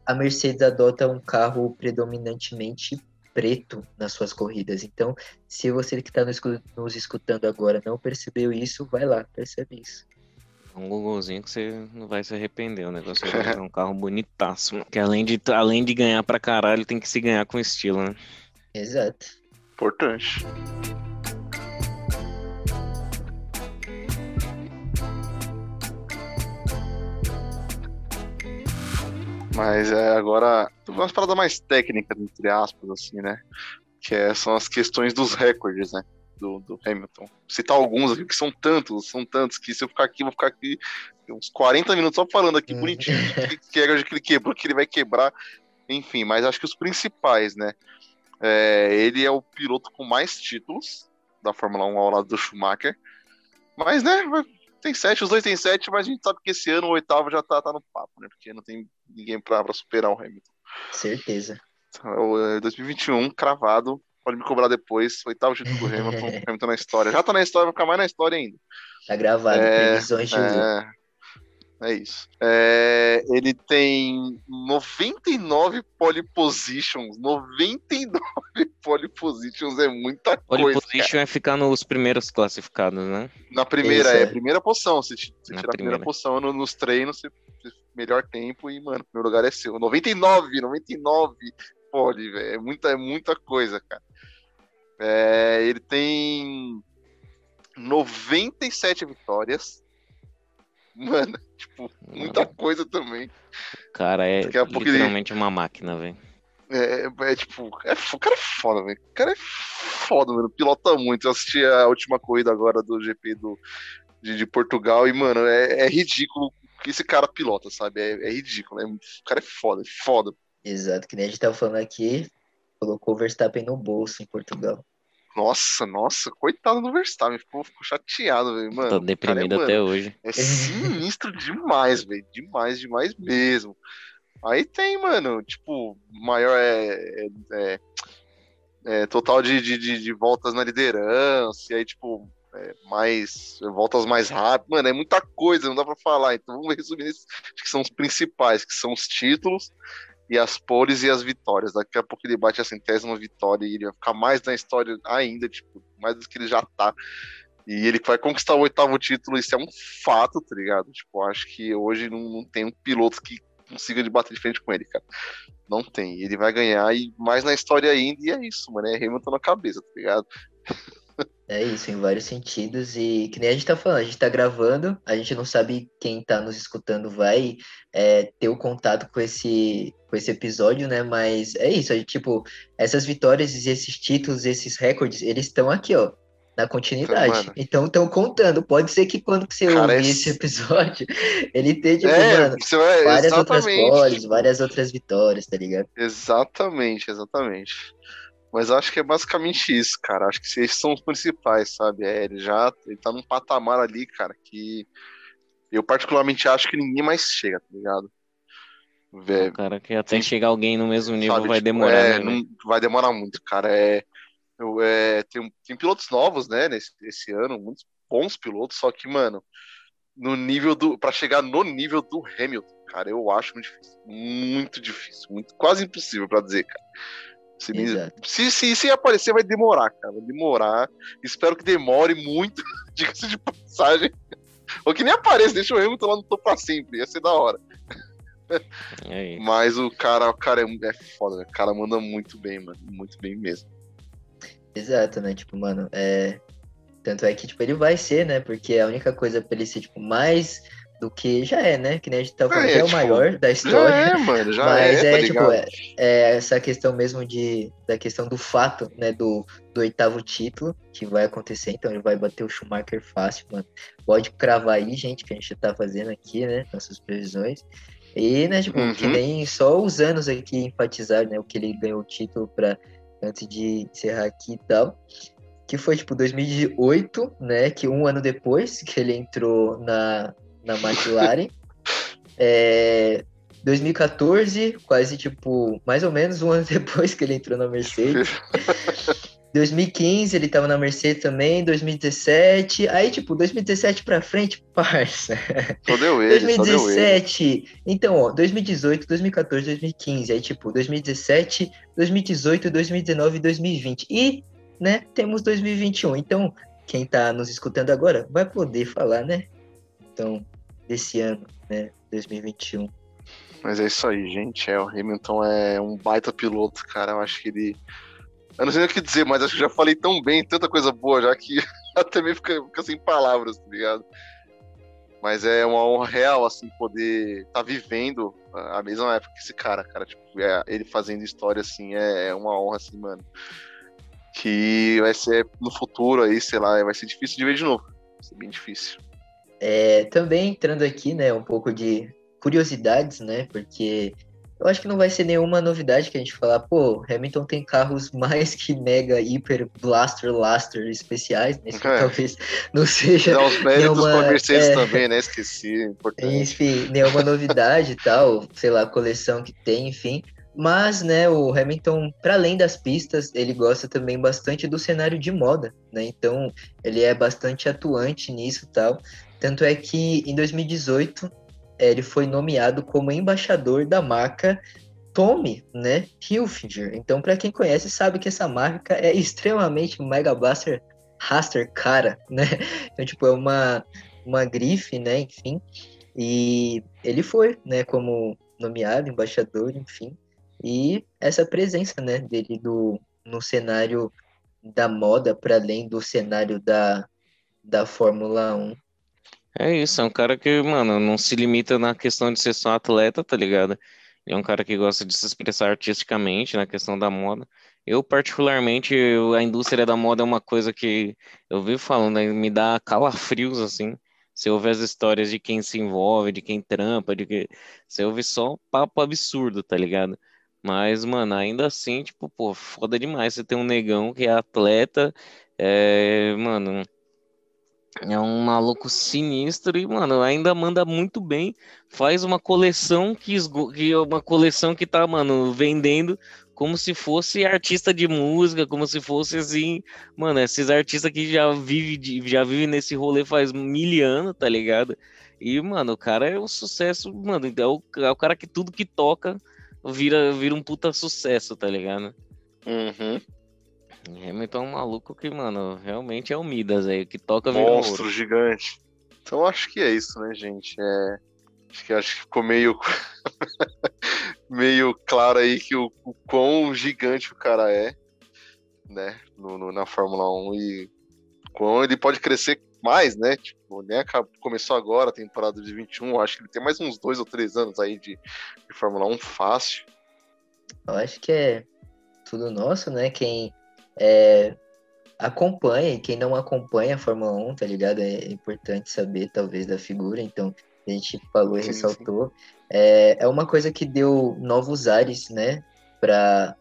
a Mercedes adota um carro predominantemente preto nas suas corridas. Então, se você que está nos escutando agora não percebeu isso, vai lá, percebe isso. Um Googlezinho que você não vai se arrepender. O negócio é um carro bonitaço. Que além de, além de ganhar pra caralho, tem que se ganhar com estilo, né? Exato. Importante. Mas é, agora, umas paradas mais técnicas, entre aspas, assim, né? Que é, são as questões dos recordes, né? Do, do Hamilton. Citar alguns aqui, que são tantos, são tantos, que se eu ficar aqui, vou ficar aqui uns 40 minutos só falando aqui bonitinho que, que é que ele quebrou, que ele vai quebrar. Enfim, mas acho que os principais, né? É, ele é o piloto com mais títulos da Fórmula 1 ao lado do Schumacher. Mas, né, tem sete, os dois tem sete, mas a gente sabe que esse ano o oitavo já tá, tá no papo, né? Porque não tem ninguém pra, pra superar o Hamilton. Certeza. Então, 2021, cravado. Pode me cobrar depois. Oitavo título do Hamilton, Hamilton na história. Já tá na história, vai ficar mais na história ainda. Tá gravado, é, previsões de é, é isso. É, ele tem 99 pole positions. 99 pole positions é muita pole coisa. Pole position cara. é ficar nos primeiros classificados, né? Na primeira, é, é. primeira posição. Se, se tirar a primeira posição no, nos treinos, você, melhor tempo e, mano, primeiro lugar é seu. 99, 99 pole, velho. É muita, é muita coisa, cara. É, ele tem 97 vitórias. Mano, tipo, muita coisa também. O cara é literalmente ele... uma máquina, velho. É, é, é, tipo, é, o cara é foda, velho. O cara é foda, mano. Pilota muito. Eu assisti a última corrida agora do GP do, de, de Portugal e, mano, é, é ridículo que esse cara pilota, sabe? É, é ridículo. É, o cara é foda, é foda. Exato, que nem a gente tava falando aqui, colocou o Verstappen no bolso em Portugal. Nossa, nossa, coitado do Verstappen, ficou, ficou chateado, velho, mano. Tô deprimido cara, até mano, hoje. É sinistro demais, velho, demais, demais mesmo. Aí tem, mano, tipo, maior é, é, é, é total de, de, de, voltas na liderança, e aí, tipo, é, mais voltas mais rápidas, mano, é muita coisa, não dá pra falar. Então vamos resumir esses que são os principais, que são os títulos e as poles e as vitórias. Daqui a pouco ele bate a centésima vitória e ele vai ficar mais na história ainda, tipo, mais do que ele já tá. E ele vai conquistar o oitavo título, isso é um fato, tá ligado? Tipo, acho que hoje não, não tem um piloto que consiga de bater de frente com ele, cara. Não tem. Ele vai ganhar e mais na história ainda, e é isso, mano. É Hamilton na cabeça, tá ligado? É isso, em vários sentidos. E que nem a gente tá falando, a gente tá gravando, a gente não sabe quem tá nos escutando vai é, ter o contato com esse, com esse episódio, né? Mas é isso, gente, tipo, essas vitórias e esses títulos, esses recordes, eles estão aqui, ó, na continuidade. Então estão contando. Pode ser que quando você Cara, ouvir esse... esse episódio, ele tenha, tipo, é, mano, é, várias outras poles, várias outras vitórias, tá ligado? Exatamente, exatamente. Mas acho que é basicamente isso, cara. Acho que esses são os principais, sabe? É, ele já ele tá num patamar ali, cara, que eu particularmente acho que ninguém mais chega, tá ligado? Vé, cara, que até tem, chegar alguém no mesmo nível sabe, vai tipo, demorar. É, né, não, vai demorar muito, cara. É, eu, é, tem, tem pilotos novos, né, nesse, esse ano, muitos bons pilotos, só que, mano, no nível do. para chegar no nível do Hamilton, cara, eu acho muito difícil. Muito difícil, muito, quase impossível para dizer, cara. Se, se, se, se, aparecer, vai demorar, cara. Vai demorar. Espero que demore muito. Diga-se de passagem. Ou que nem apareça, deixa o Hamilton lá no topo pra sempre. Ia ser da hora. Mas o cara, o cara é, é foda, né? O cara manda muito bem, mano. Muito bem mesmo. Exato, né? Tipo, mano, é. Tanto é que, tipo, ele vai ser, né? Porque a única coisa pra ele ser, tipo, mais do que já é, né? Que nem a gente tá falando, é, é, é o tipo, maior da história. Já é, mano, já mas é, é, tá tipo, é, é, essa questão mesmo de da questão do fato, né, do, do oitavo título que vai acontecer, então ele vai bater o Schumacher fácil, mano. Pode cravar aí, gente, que a gente tá fazendo aqui, né, nossas previsões. E, né, tipo, uhum. que nem só os anos aqui enfatizar, né, o que ele ganhou o título para antes de encerrar aqui e tal que foi tipo 2008, né? Que um ano depois que ele entrou na, na McLaren. É, 2014, quase tipo, mais ou menos um ano depois que ele entrou na Mercedes. 2015 ele tava na Mercedes também, 2017. Aí, tipo, 2017 pra frente, parça. Só deu ele, 2017. Deu ele. Então, ó, 2018, 2014, 2015. Aí, tipo, 2017, 2018, 2019 e 2020. E, né, temos 2021. Então, quem tá nos escutando agora vai poder falar, né? Então, desse ano, né, 2021. Mas é isso aí, gente. É, o Hamilton é um baita piloto, cara. Eu acho que ele eu não sei o que dizer, mas acho que já falei tão bem, tanta coisa boa já que até meio fica, fica sem palavras, tá ligado? Mas é uma honra real, assim, poder estar tá vivendo a mesma época que esse cara, cara. Tipo, é, ele fazendo história, assim, é, é, uma honra, assim, mano. Que vai ser no futuro aí, sei lá, vai ser difícil de ver de novo. Vai ser bem difícil. É, também entrando aqui, né, um pouco de curiosidades, né, porque eu acho que não vai ser nenhuma novidade que a gente falar, pô, Hamilton tem carros mais que mega, hiper, blaster, laster especiais, né? É. Talvez não seja. Dá os méritos nenhuma, Mercedes é, também, né? Esqueci, importante. Enfim, nenhuma novidade e tal, sei lá, coleção que tem, enfim. Mas, né, o Hamilton, para além das pistas, ele gosta também bastante do cenário de moda, né? Então, ele é bastante atuante nisso e tal. Tanto é que em 2018 ele foi nomeado como embaixador da marca Tommy, né, Hilfiger. Então, para quem conhece, sabe que essa marca é extremamente Mega Blaster Raster cara, né? Então, tipo, é uma, uma grife, né, enfim. E ele foi, né, como nomeado embaixador, enfim. E essa presença, né, dele do, no cenário da moda, para além do cenário da, da Fórmula 1, é isso, é um cara que, mano, não se limita na questão de ser só atleta, tá ligado? Ele é um cara que gosta de se expressar artisticamente na questão da moda. Eu, particularmente, eu, a indústria da moda é uma coisa que eu vivo falando, né, me dá calafrios, assim. Você ouve as histórias de quem se envolve, de quem trampa, de que. Você ouve só papo absurdo, tá ligado? Mas, mano, ainda assim, tipo, pô, foda demais você ter um negão que é atleta, é, mano, é um maluco sinistro e, mano, ainda manda muito bem. Faz uma coleção que, que é uma coleção que tá, mano, vendendo como se fosse artista de música, como se fosse assim, mano, esses artistas que já vive já vive nesse rolê faz mil anos, tá ligado? E, mano, o cara é um sucesso, mano, é o, é o cara que tudo que toca vira, vira um puta sucesso, tá ligado? Uhum. Hamilton é um maluco que, mano, realmente é o Midas aí, que toca Monstro gigante. Então acho que é isso, né, gente? É... Acho que acho que ficou meio meio claro aí que o, o quão gigante o cara é, né, no, no, na Fórmula 1 e quão ele pode crescer mais, né? Tipo, né, começou agora a temporada de 21, acho que ele tem mais uns dois ou três anos aí de, de Fórmula 1 fácil. Eu acho que é tudo nosso, né? Quem é, acompanhe, quem não acompanha a Fórmula 1, tá ligado? É importante saber, talvez, da figura, então a gente falou e ressaltou. É, é uma coisa que deu novos ares, né, pra,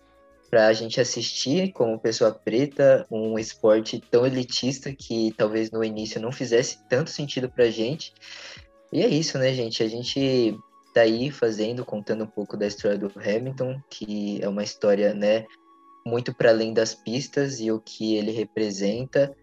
pra gente assistir como pessoa preta, um esporte tão elitista que talvez no início não fizesse tanto sentido pra gente. E é isso, né, gente? A gente tá aí fazendo, contando um pouco da história do Hamilton, que é uma história, né, muito para além das pistas e o que ele representa.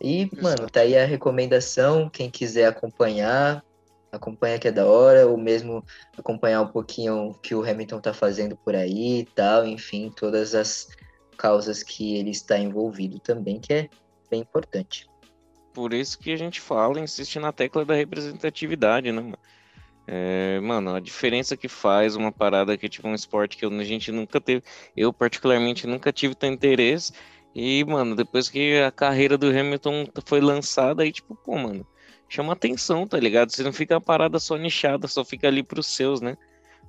E, Exato. mano, tá aí a recomendação, quem quiser acompanhar, acompanha que é da hora, ou mesmo acompanhar um pouquinho o que o Hamilton tá fazendo por aí e tal, enfim, todas as causas que ele está envolvido também, que é bem importante. Por isso que a gente fala, insiste na tecla da representatividade, né, mano? É, mano, a diferença que faz uma parada que é tipo um esporte que a gente nunca teve, eu particularmente nunca tive tanto interesse. E, mano, depois que a carreira do Hamilton foi lançada, aí, tipo, pô, mano, chama atenção, tá ligado? Você não fica uma parada só nichada, só fica ali pros seus, né?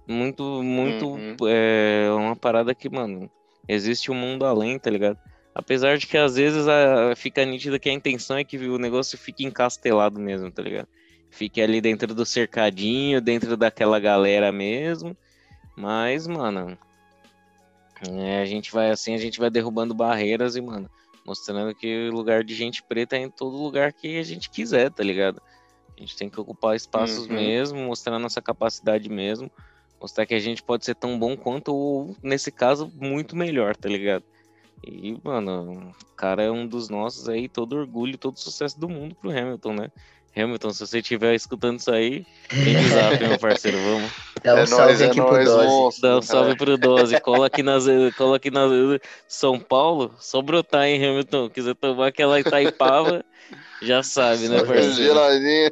Muito, muito, uhum. é uma parada que, mano, existe um mundo além, tá ligado? Apesar de que às vezes a, fica nítida que a intenção é que o negócio fique encastelado mesmo, tá ligado? Fique ali dentro do cercadinho, dentro daquela galera mesmo. Mas, mano, é, a gente vai assim, a gente vai derrubando barreiras e, mano, mostrando que o lugar de gente preta é em todo lugar que a gente quiser, tá ligado? A gente tem que ocupar espaços uhum. mesmo, mostrar nossa capacidade mesmo, mostrar que a gente pode ser tão bom quanto, ou nesse caso, muito melhor, tá ligado? E, mano, o cara é um dos nossos aí, todo orgulho, todo sucesso do mundo pro Hamilton, né? Hamilton, se você estiver escutando isso aí, no zap, meu parceiro, vamos. Dá um É salve nóis, é aqui pro nóis, Dose. monstro. Dá um salve pro Dose, cola aqui nas, cola aqui na São Paulo, só brotar, hein, Hamilton? Quiser tomar aquela Itaipava, já sabe, né, parceiro? Geladinho.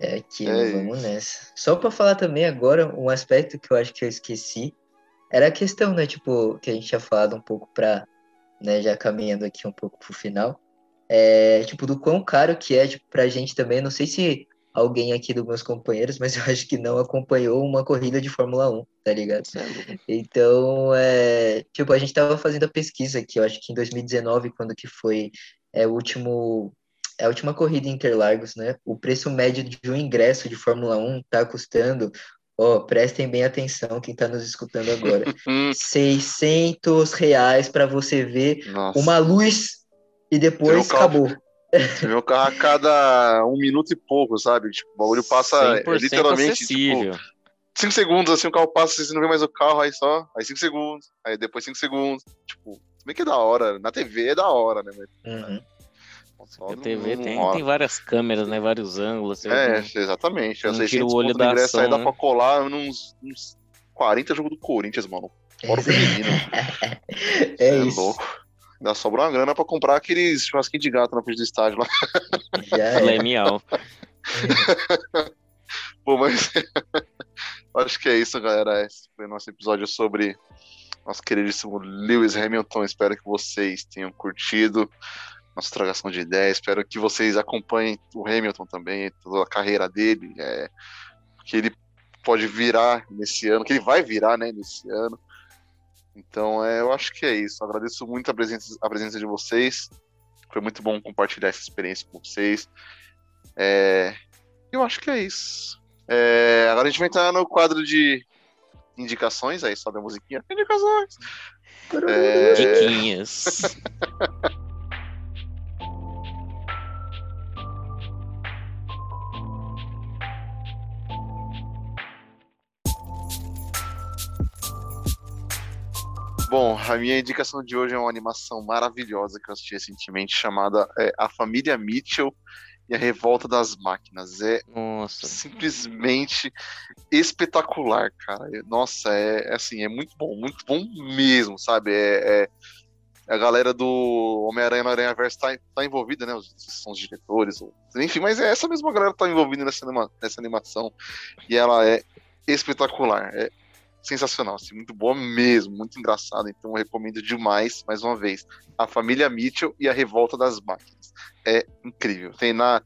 É aquilo, É vamos nessa. Só pra falar também agora, um aspecto que eu acho que eu esqueci, era a questão, né, tipo, que a gente tinha falado um pouco pra, né, já caminhando aqui um pouco pro final, é, tipo, do quão caro que é, tipo, pra gente também, não sei se alguém aqui dos meus companheiros, mas eu acho que não acompanhou uma corrida de Fórmula 1, tá ligado? É. Então, é, tipo, a gente tava fazendo a pesquisa aqui, eu acho que em 2019, quando que foi é, o último, é a última corrida em Interlagos, né? O preço médio de um ingresso de Fórmula 1 tá custando, ó, prestem bem atenção quem tá nos escutando agora, Hum, 600 reais para você ver Nossa. uma luz e depois carro- acabou. Você vê o carro a cada um minuto e pouco, sabe? Tipo, o bagulho passa 100% literalmente, acessível. tipo, 5 segundos, assim, o carro passa, você não vê mais o carro, aí só, aí 5 segundos, aí depois 5 segundos. Tipo, bem que é da hora, na TV é da hora, né? Mas Uhum. só A TV não tem, tem várias câmeras, né? Vários ângulos. É, exatamente. Não tira 600 o olho da ingresso aí ação, dá né? pra colar nos, nos 40 jogos do Corinthians, mano. Fora o feminino. É Cê isso. louco. Ainda sobra uma grana pra comprar aqueles churrasquinhos de gato na frente do estádio lá. Já é. Filé miau. Pô, mas acho que é isso, galera. Esse foi o nosso episódio sobre nosso queridíssimo Lewis Hamilton. Espero que vocês tenham curtido nossa tragação de ideias. Espero que vocês acompanhem o Hamilton também, toda a carreira dele, é, que ele pode virar nesse ano, que ele vai virar, né, nesse ano. Então, é, eu acho que é isso. Agradeço muito a presença, a presença de vocês. Foi muito bom compartilhar essa experiência com vocês. É, eu acho que é isso. É, agora a gente vai entrar no quadro de indicações, aí sobe a musiquinha. Indicações! É, Diquinhas. Bom, a minha indicação de hoje é uma animação maravilhosa que eu assisti recentemente, chamada é, A Família Mitchell e a Revolta das Máquinas. É Nossa. simplesmente espetacular, cara. Nossa, é, é assim, é muito bom, muito bom mesmo, sabe? É, é- a galera do Homem-Aranha no Aranha Verso tá, tá envolvida, né? Os, são os diretores, enfim, mas é essa mesma galera que tá envolvida nessa, anima- nessa animação. E ela é espetacular, é sensacional, assim, muito boa mesmo, muito engraçada. Então eu recomendo demais, mais uma vez, A Família Mitchell e a Revolta das Máquinas. É incrível. Tem na,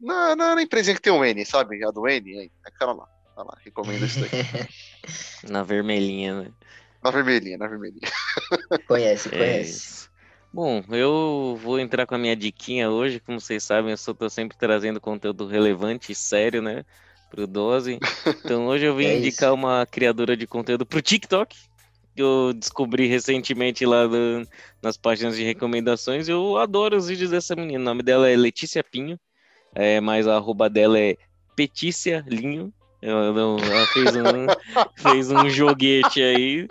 na, na, na empresinha que tem o N, sabe? A do N, é aquela lá. Tá lá, recomendo isso daí. Na vermelhinha, né? Na vermelhinha, na vermelhinha. Conhece, É conhece. isso. Bom, eu vou entrar com a minha diquinha hoje. Como vocês sabem, eu só tô sempre trazendo conteúdo relevante e sério, né? Pro Dose. Então hoje eu vim É indicar isso. uma criadora de conteúdo pro TikTok. Que eu descobri recentemente lá no- nas páginas de recomendações. Eu adoro os vídeos dessa menina. O nome dela é Letícia Pinho. É, mas a arroba dela é Petícia Linho. Ela, ela fez, um, fez um joguete aí.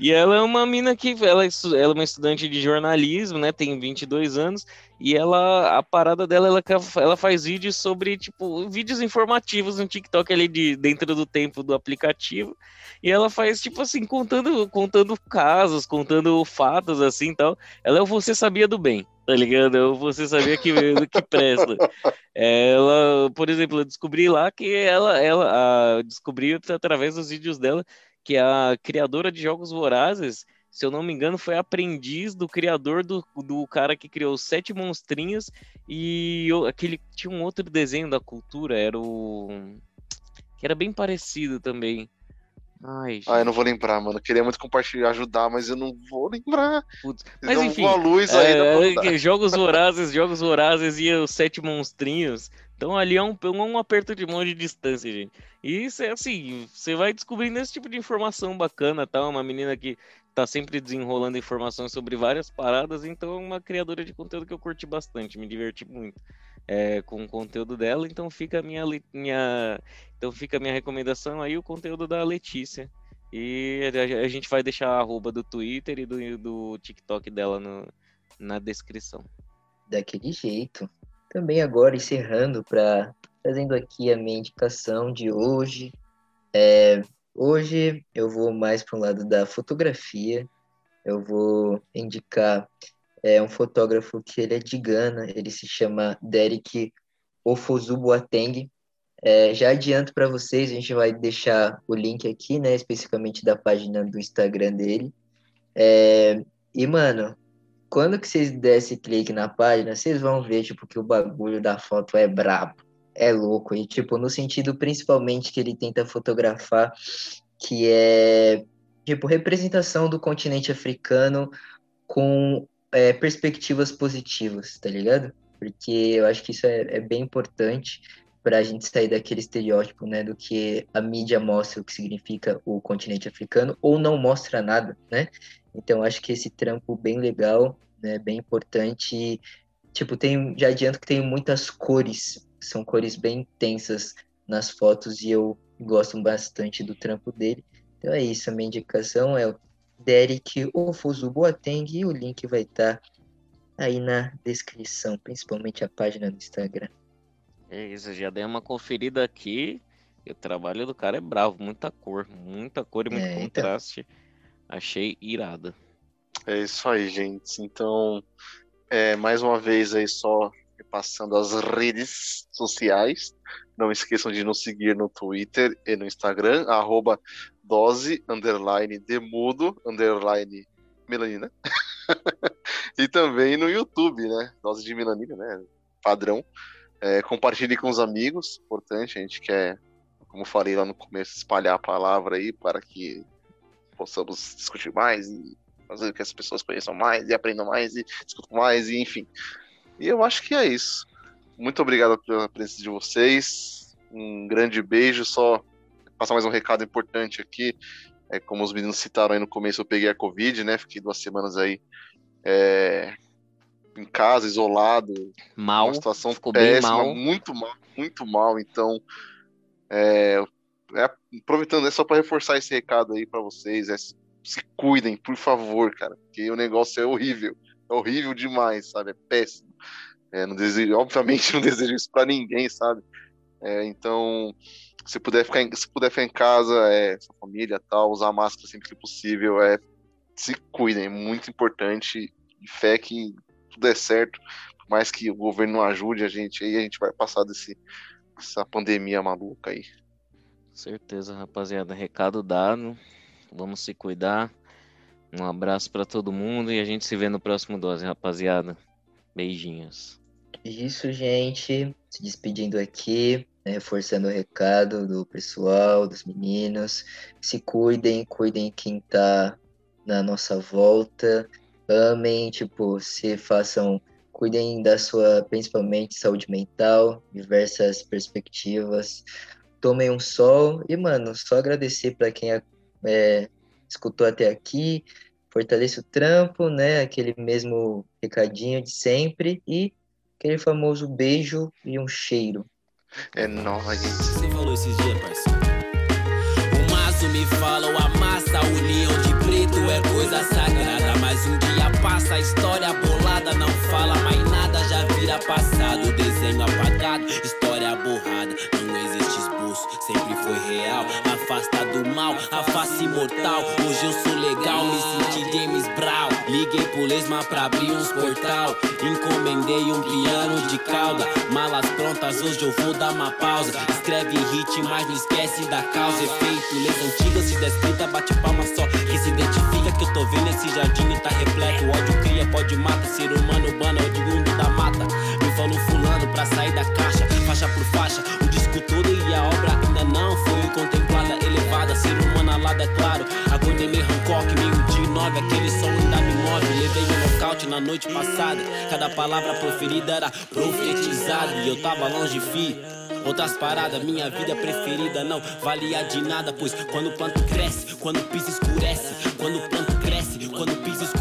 E ela é uma mina que ela, é ela é uma estudante de jornalismo, né? Tem 22 anos. E ela, a parada dela, ela, ela faz vídeos sobre, tipo, vídeos informativos no TikTok ali de, dentro do tempo do aplicativo. E ela faz, tipo assim, contando, contando casos, contando fatos, assim tal. Ela é o Você Sabia do Bem, tá ligado? É o Você Sabia que, que presta. Ela, por exemplo, eu descobri lá que ela, ela a, descobri através dos vídeos dela que a criadora de Jogos Vorazes, se eu não me engano, foi aprendiz do criador do, do cara que criou os Sete Monstrinhos e o- aquele tinha um outro desenho da cultura, era o que era bem parecido também. Ai, Ah, eu não vou lembrar, mano. Eu queria muito compartilhar, ajudar, mas eu não vou lembrar. putz. Mas enfim, uma luz é, que jogos vorazes, jogos vorazes e os sete monstrinhos. Então ali é um, um aperto de mão de distância, gente. E isso é assim, você vai descobrindo esse tipo de informação bacana, tá? Uma menina que tá sempre desenrolando informações sobre várias paradas, então é uma criadora de conteúdo que eu curti bastante, me diverti muito é, com o conteúdo dela, então fica a minha, minha então fica minha recomendação aí, o conteúdo da Letícia. E a gente vai deixar a arroba do Twitter e do, do TikTok dela no, na descrição. Daquele jeito. Também agora encerrando para trazendo aqui a minha indicação de hoje. É, hoje eu vou mais para o lado da fotografia. Eu vou indicar é, um fotógrafo que ele é de Gana, ele se chama Derek Ofozubuateng. É, já adianto para vocês, a gente vai deixar o link aqui, né, especificamente da página do Instagram dele. É, e, mano, quando que vocês dessem clique na página, vocês vão ver, tipo, que o bagulho da foto é brabo, é louco. E, tipo, no sentido principalmente que ele tenta fotografar, que é, tipo, representação do continente africano com é, perspectivas positivas, tá ligado? Porque eu acho que isso é, é bem importante para a gente sair daquele estereótipo, né, do que a mídia mostra o que significa o continente africano ou não mostra nada, né? Então acho que esse trampo bem legal, né, bem importante. Tipo, tem, já adianto que tem muitas cores, são cores bem intensas nas fotos e eu gosto bastante do trampo dele. Então é isso, a minha indicação é o Derek Ofuzu Boateng e o link vai estar tá aí na descrição, principalmente a página do Instagram. É isso, já dei uma conferida aqui. o trabalho do cara é bravo, muita cor, muita cor e muito é, então. contraste. Então... Achei irado. É isso aí, gente. Então, é, mais uma vez aí só passando as redes sociais. Não esqueçam de nos seguir no Twitter e no Instagram, arroba dose, underline demudo, underline melanina. e também no YouTube, né? Dose de melanina, né? Padrão. É, compartilhe com os amigos, importante, a gente quer, como falei lá no começo, espalhar a palavra aí para que possamos discutir mais e fazer que as pessoas conheçam mais e aprendam mais e discutam mais e enfim. E eu acho que é isso. Muito obrigado pela presença de vocês. Um grande beijo. Só passar mais um recado importante aqui. É, como os meninos citaram aí no começo, eu peguei a Covid, né? Fiquei duas semanas aí é, em casa, isolado. Mal. Uma situação ficou péssima, bem mal. muito mal, muito mal. Então, é, é, aproveitando, é só para reforçar esse recado aí para vocês. É, se cuidem, por favor, cara, porque o negócio é horrível. É horrível demais, sabe? É péssimo. É, não desejo, obviamente não desejo isso para ninguém, sabe? É, então, se puder ficar em, se puder ficar em casa, é, sua família tal, usar máscara sempre que possível, é, se cuidem, é muito importante. E fé que tudo é certo, por mais que o governo não ajude a gente aí, a gente vai passar desse, dessa pandemia maluca aí. Certeza, rapaziada. Recado dado. Vamos se cuidar. Um abraço para todo mundo e a gente se vê no próximo dose, rapaziada. Beijinhos. Isso, gente. Se despedindo aqui, né, reforçando o recado do pessoal, dos meninos. Se cuidem, cuidem quem tá na nossa volta. Amem, tipo, se façam, cuidem da sua, principalmente, saúde mental, diversas perspectivas. Tomem um sol e, mano, só agradecer para quem é, escutou até aqui. Fortaleça o trampo, né? Aquele mesmo recadinho de sempre e aquele famoso beijo e um cheiro. É nóis. Você falou esses dias, parceiro. O maço me fala, o amassa, a união de preto é coisa sagrada. Mas um dia passa, a história bolada não fala mais nada, já vira passado. Desenho apagado, história borrada. Não existe esboço, sempre foi real. Afasta do mal, a face imortal. Hoje eu sou Liguei pro lesma pra abrir uns portal. Encomendei um piano de cauda. Malas prontas, hoje eu vou dar uma pausa. Escreve hit, mas não esquece da causa. Efeito, lesa antigas, se descrita, bate palma só. Que se identifica que eu tô vendo esse jardim e tá repleto. Ódio cria, pode mata. Ser humano, urbano, é mundo da mata. Me falou fulano pra sair da caixa, faixa por faixa. O disco todo e a obra ainda não foi contemplada, elevada. Ser humano alado, é claro. Agonia, me Hancock, meio de nove, aquele som da 9, levei um nocaute na noite passada. Cada palavra proferida era profetizada e eu tava longe, fi. Outras paradas, minha vida preferida não valia de nada, pois quando o planto cresce, quando o piso escurece, quando o planto cresce, quando o piso escurece.